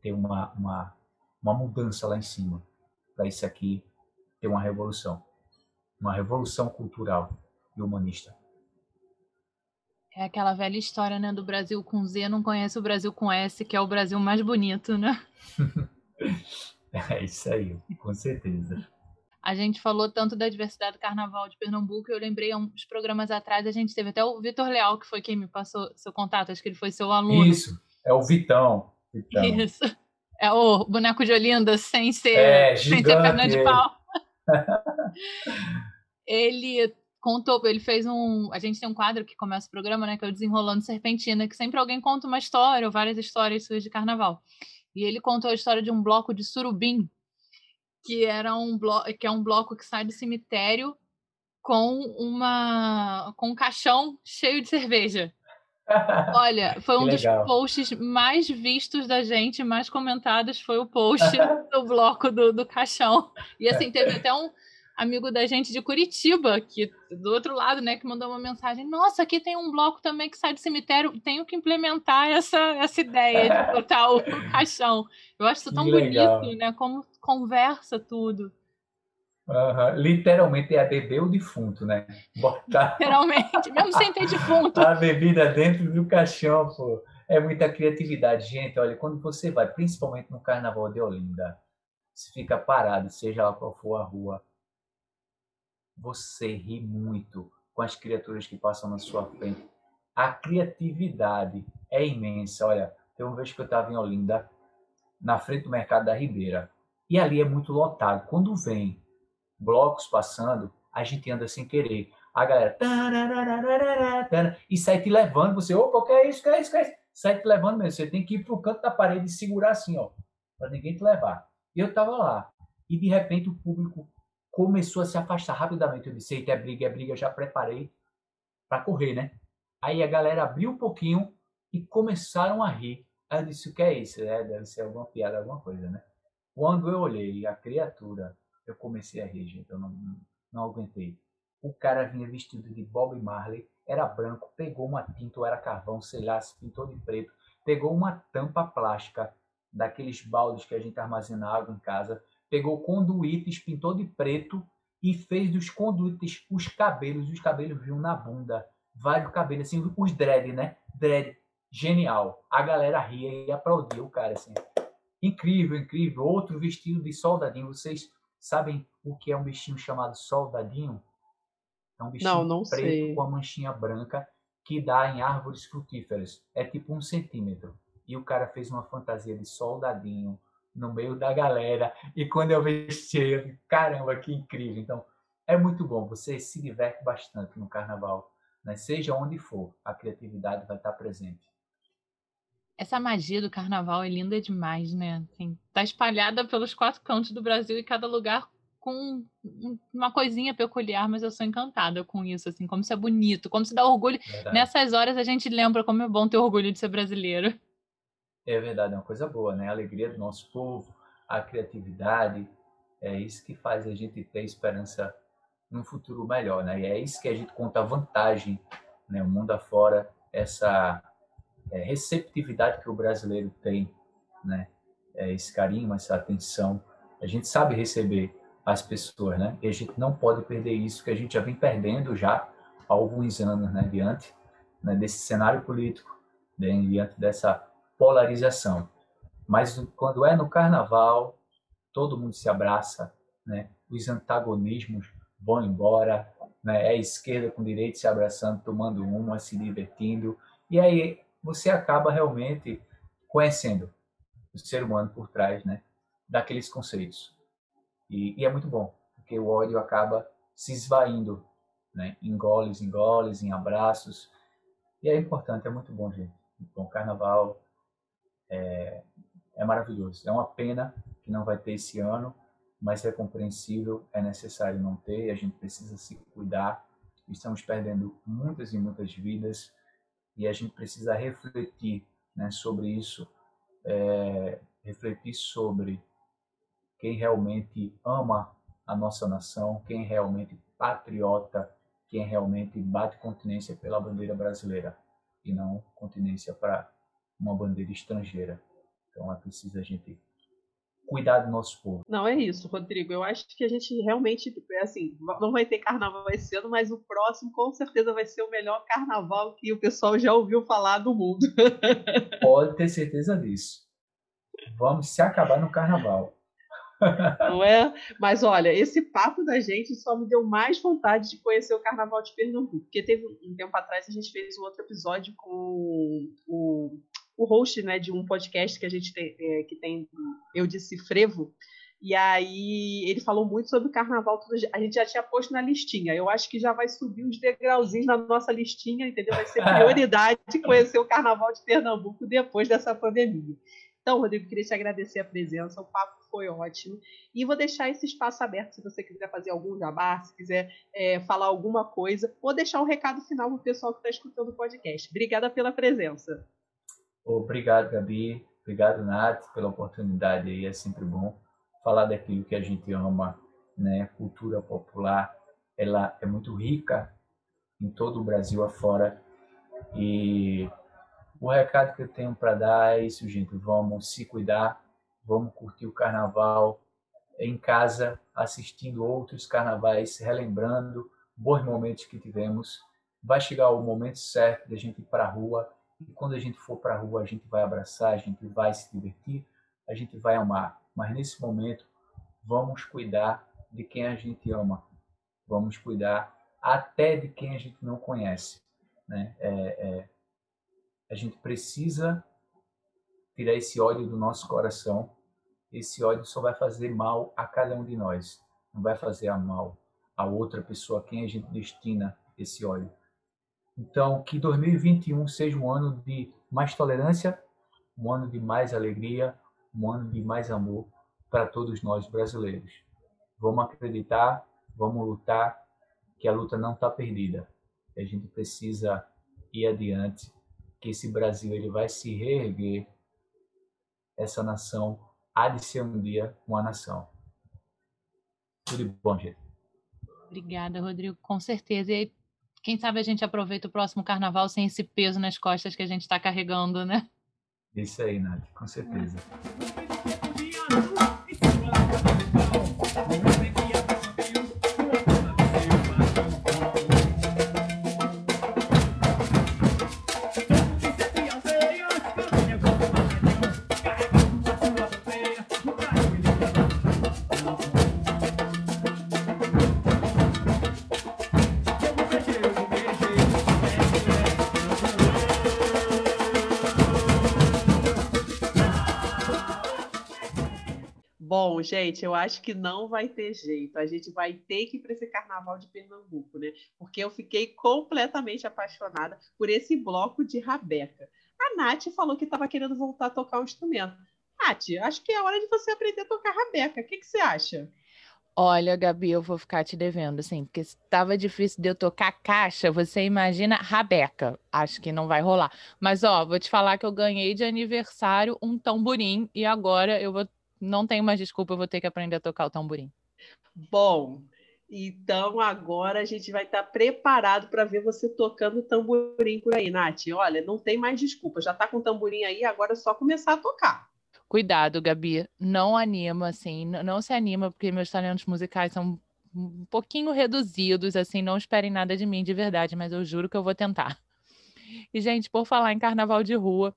ter uma, uma, uma mudança lá em cima para isso aqui ter uma revolução, uma revolução cultural e humanista. É aquela velha história, né, do Brasil com Z não conhece o Brasil com S, que é o Brasil mais bonito, né? É isso aí, com certeza. A gente falou tanto da diversidade do carnaval de Pernambuco, eu lembrei há uns programas atrás, a gente teve até o Vitor Leal, que foi quem me passou seu contato, acho que ele foi seu aluno. Isso, é o Vitão. Vitão. Isso. É o boneco de Olinda sem ser, é, sem ser perna de pau. ele contou, ele fez um. A gente tem um quadro que começa o programa, né? Que é o Desenrolando Serpentina, que sempre alguém conta uma história ou várias histórias suas de carnaval. E ele contou a história de um bloco de surubim, que era um bloco, que é um bloco que sai do cemitério com uma com um caixão cheio de cerveja. Olha, foi um dos posts mais vistos da gente, mais comentados foi o post do bloco do, do caixão. E assim, teve até um, amigo da gente de Curitiba, que do outro lado, né, que mandou uma mensagem: Nossa, aqui tem um bloco também que sai do cemitério, tenho que implementar essa, essa ideia de botar o, caixão. Eu acho isso tão bonito, né? Como conversa tudo. Uhum. Literalmente é a beber o defunto, né? Botar. Literalmente, mesmo sem ter defunto. A bebida dentro do caixão, pô. É muita criatividade. Gente, olha, quando você vai, principalmente no Carnaval de Olinda, você fica parado, seja lá qual for a rua, você ri muito com as criaturas que passam na sua frente. A criatividade é imensa. Olha, tem uma vez que eu estava em Olinda, na frente do Mercado da Ribeira, e ali é muito lotado. Quando vem blocos passando, a gente anda sem querer. A galera e sai te levando, você, opa, que é isso, que é isso, que é isso? Sai te levando mesmo. Você tem que ir pro canto da parede e segurar assim, ó, para ninguém te levar. E eu tava lá. E de repente o público começou a se afastar rapidamente. Eu disse, eita, é briga, é briga, já preparei para correr, né? Aí a galera abriu um pouquinho e começaram a rir. Aí eu disse, o que é isso? É, deve ser alguma piada, alguma coisa, né? Quando eu olhei a criatura, eu comecei a rir, gente, eu não, não, não aguentei. O cara vinha vestido de Bob Marley, era branco, pegou uma tinta ou era carvão, sei lá, se pintou de preto, pegou uma tampa plástica daqueles baldes que a gente armazena água em casa, pegou conduítes, pintou de preto e fez dos conduítes os cabelos. Os cabelos vinham na bunda. Vários cabelos, assim, os dread, né? Dread. Genial. A galera ria e aplaudia o cara, assim. Incrível, incrível. Outro vestido de soldadinho. Vocês sabem o que é um bichinho chamado soldadinho? É um bichinho não, não preto sei. com a manchinha branca que dá em árvores frutíferas. É tipo um centímetro. E o cara fez uma fantasia de soldadinho no meio da galera. E quando eu vesti, eu falei, caramba, que incrível. Então, é muito bom. Você se diverte bastante no carnaval. Né? Seja onde for, a criatividade vai estar presente. Essa magia do carnaval é linda demais, né? Assim, tá espalhada pelos quatro cantos do Brasil e cada lugar com uma coisinha peculiar, mas eu sou encantada com isso, assim, como isso é bonito, como se dá orgulho. Verdade. Nessas horas a gente lembra como é bom ter orgulho de ser brasileiro. É verdade, é uma coisa boa, né? A alegria do nosso povo, a criatividade, é isso que faz a gente ter esperança num futuro melhor, né? E é isso que a gente conta a vantagem, né? O mundo afora, essa é, receptividade que o brasileiro tem, né? É, esse carinho, essa atenção. A gente sabe receber as pessoas, né? E a gente não pode perder isso, que a gente já vem perdendo já há alguns anos, né? Diante né? desse cenário político, né? diante dessa polarização. Mas quando é no carnaval, todo mundo se abraça, né? Os antagonismos vão embora, né? É a esquerda com direita se abraçando, tomando uma, se divertindo. E aí você acaba realmente conhecendo o ser humano por trás, né? Daqueles conceitos. E, e é muito bom, porque o ódio acaba se esvaindo, né? Em goles, em goles, em abraços. E é importante, é muito bom, gente. Bom, carnaval é, é maravilhoso. É uma pena que não vai ter esse ano, mas é compreensível, é necessário não ter, a gente precisa se cuidar. Estamos perdendo muitas e muitas vidas e a gente precisa refletir né, sobre isso, é, refletir sobre quem realmente ama a nossa nação, quem realmente patriota, quem realmente bate continência pela bandeira brasileira e não continência para uma bandeira estrangeira. Então é preciso a gente cuidar do nosso povo. Não, é isso, Rodrigo. Eu acho que a gente realmente, é assim, não vai ter carnaval esse ano, mas o próximo com certeza vai ser o melhor carnaval que o pessoal já ouviu falar do mundo. Pode ter certeza disso. Vamos se acabar no carnaval. Não é? Mas olha, esse papo da gente só me deu mais vontade de conhecer o Carnaval de Pernambuco. Porque teve um tempo atrás a gente fez um outro episódio com o o host né, de um podcast que a gente tem, é, que tem Eu Disse Frevo. E aí ele falou muito sobre o carnaval. A gente já tinha posto na listinha. Eu acho que já vai subir uns degrauzinhos na nossa listinha, entendeu? Vai ser prioridade de conhecer o carnaval de Pernambuco depois dessa pandemia. Então, Rodrigo, queria te agradecer a presença. O papo foi ótimo. E vou deixar esse espaço aberto se você quiser fazer algum jabá, se quiser é, falar alguma coisa, ou deixar um recado final para o pessoal que está escutando o podcast. Obrigada pela presença. Obrigado, Gabi. Obrigado, Nath, pela oportunidade aí. É sempre bom falar daquilo que a gente ama, né? Cultura popular, ela é muito rica em todo o Brasil afora. E o recado que eu tenho para dar é isso, gente. Vamos se cuidar, vamos curtir o carnaval em casa, assistindo outros carnavais, relembrando bons momentos que tivemos. Vai chegar o momento certo de a gente ir para a rua e quando a gente for para a rua, a gente vai abraçar, a gente vai se divertir, a gente vai amar. Mas nesse momento, vamos cuidar de quem a gente ama. Vamos cuidar até de quem a gente não conhece. Né? É, é, a gente precisa tirar esse ódio do nosso coração. Esse ódio só vai fazer mal a cada um de nós. Não vai fazer mal a outra pessoa a quem a gente destina esse ódio. Então, que 2021 seja um ano de mais tolerância, um ano de mais alegria, um ano de mais amor para todos nós brasileiros. Vamos acreditar, vamos lutar, que a luta não está perdida. A gente precisa ir adiante, que esse Brasil ele vai se reerguer. Essa nação há de ser um dia uma nação. Tudo bom, gente. Obrigada, Rodrigo. Com certeza. E quem sabe a gente aproveita o próximo carnaval sem esse peso nas costas que a gente está carregando, né? Isso aí, Nath, com certeza. Bom, gente, eu acho que não vai ter jeito. A gente vai ter que ir para esse carnaval de Pernambuco, né? Porque eu fiquei completamente apaixonada por esse bloco de rabeca. A Nath falou que estava querendo voltar a tocar o instrumento. Nath, acho que é hora de você aprender a tocar rabeca. O que, que você acha? Olha, Gabi, eu vou ficar te devendo, assim, porque se tava difícil de eu tocar caixa, você imagina rabeca. Acho que não vai rolar. Mas, ó, vou te falar que eu ganhei de aniversário um tamborim e agora eu vou. Não tenho mais desculpa, eu vou ter que aprender a tocar o tamborim. Bom, então agora a gente vai estar preparado para ver você tocando tamborim por aí, Nath. Olha, não tem mais desculpa, já está com o tamborim aí, agora é só começar a tocar. Cuidado, Gabi, não anima, assim, não se anima, porque meus talentos musicais são um pouquinho reduzidos, assim, não esperem nada de mim de verdade, mas eu juro que eu vou tentar. E, gente, por falar em carnaval de rua,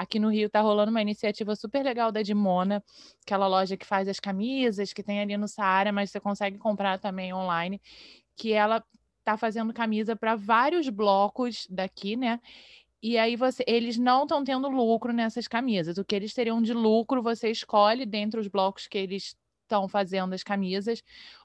aqui no Rio tá rolando uma iniciativa super legal da Dimona, aquela loja que faz as camisas, que tem ali no Saara, mas você consegue comprar também online, que ela tá fazendo camisa para vários blocos daqui, né? E aí você, eles não estão tendo lucro nessas camisas. O que eles teriam de lucro, você escolhe dentre os blocos que eles estão fazendo as camisas,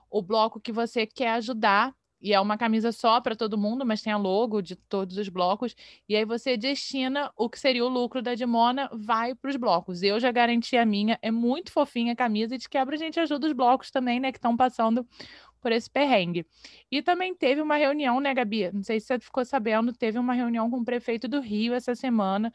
o bloco que você quer ajudar. E é uma camisa só para todo mundo, mas tem a logo de todos os blocos. E aí você destina o que seria o lucro da Dimona, vai para os blocos. Eu já garanti a minha, é muito fofinha a camisa e de quebra a gente ajuda os blocos também, né, que estão passando por esse perrengue. E também teve uma reunião, né, Gabi? Não sei se você ficou sabendo, teve uma reunião com o prefeito do Rio essa semana.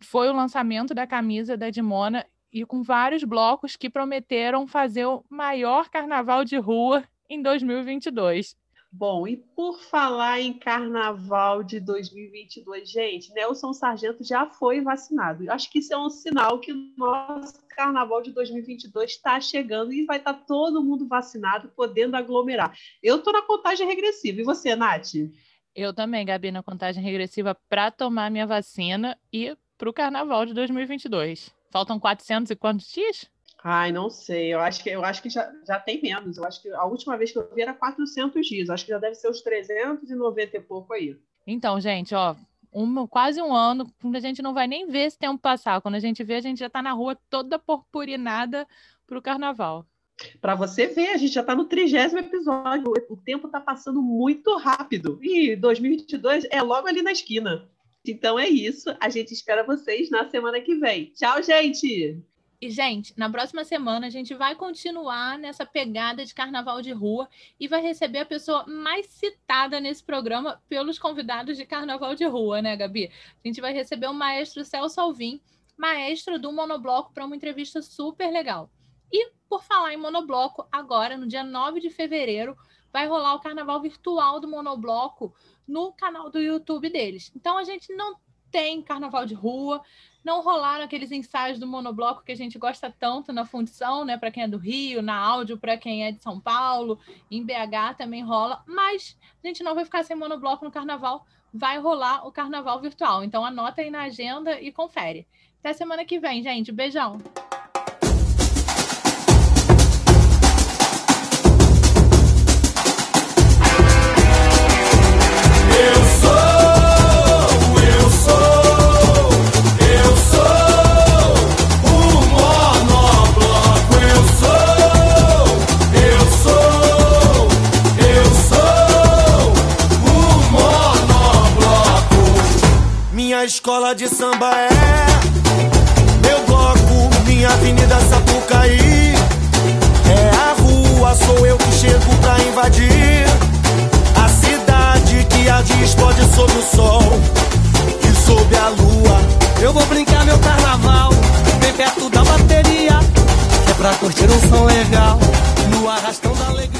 Foi o lançamento da camisa da Dimona e com vários blocos que prometeram fazer o maior carnaval de rua em 2022. Bom, e por falar em carnaval de 2022, gente, Nelson Sargento já foi vacinado. Eu acho que isso é um sinal que o nosso carnaval de 2022 está chegando e vai estar tá todo mundo vacinado, podendo aglomerar. Eu estou na contagem regressiva. E você, Nath? Eu também, Gabi, na contagem regressiva para tomar minha vacina e para o carnaval de 2022. Faltam 400 e quantos dias? Ai, não sei. Eu acho que, eu acho que já, já tem menos. Eu acho que a última vez que eu vi era 400 dias. Eu acho que já deve ser uns 390 e pouco aí. Então, gente, ó, um, quase um ano, a gente não vai nem ver esse tempo passar. Quando a gente vê, a gente já está na rua toda purpurinada para o carnaval. Para você ver, a gente já está no trigésimo episódio. O tempo está passando muito rápido. E 2022 é logo ali na esquina. Então é isso. A gente espera vocês na semana que vem. Tchau, gente! E, gente, na próxima semana a gente vai continuar nessa pegada de carnaval de rua e vai receber a pessoa mais citada nesse programa pelos convidados de carnaval de rua, né, Gabi? A gente vai receber o maestro Celso Alvim, maestro do monobloco, para uma entrevista super legal. E, por falar em monobloco, agora, no dia 9 de fevereiro, vai rolar o carnaval virtual do monobloco no canal do YouTube deles. Então, a gente não tem carnaval de rua, não rolaram aqueles ensaios do monobloco que a gente gosta tanto na fundição, né? Para quem é do Rio, na áudio, para quem é de São Paulo, em BH também rola, mas a gente não vai ficar sem monobloco no carnaval, vai rolar o carnaval virtual. Então anota aí na agenda e confere. Até semana que vem, gente. Beijão. minha escola de samba é meu bloco, minha avenida Sapucaí. É a rua, sou eu que chego pra invadir a cidade que há de explode sob o sol e sob a lua. Eu vou brincar meu carnaval bem perto da bateria, que é pra curtir um som legal no arrastão da alegria.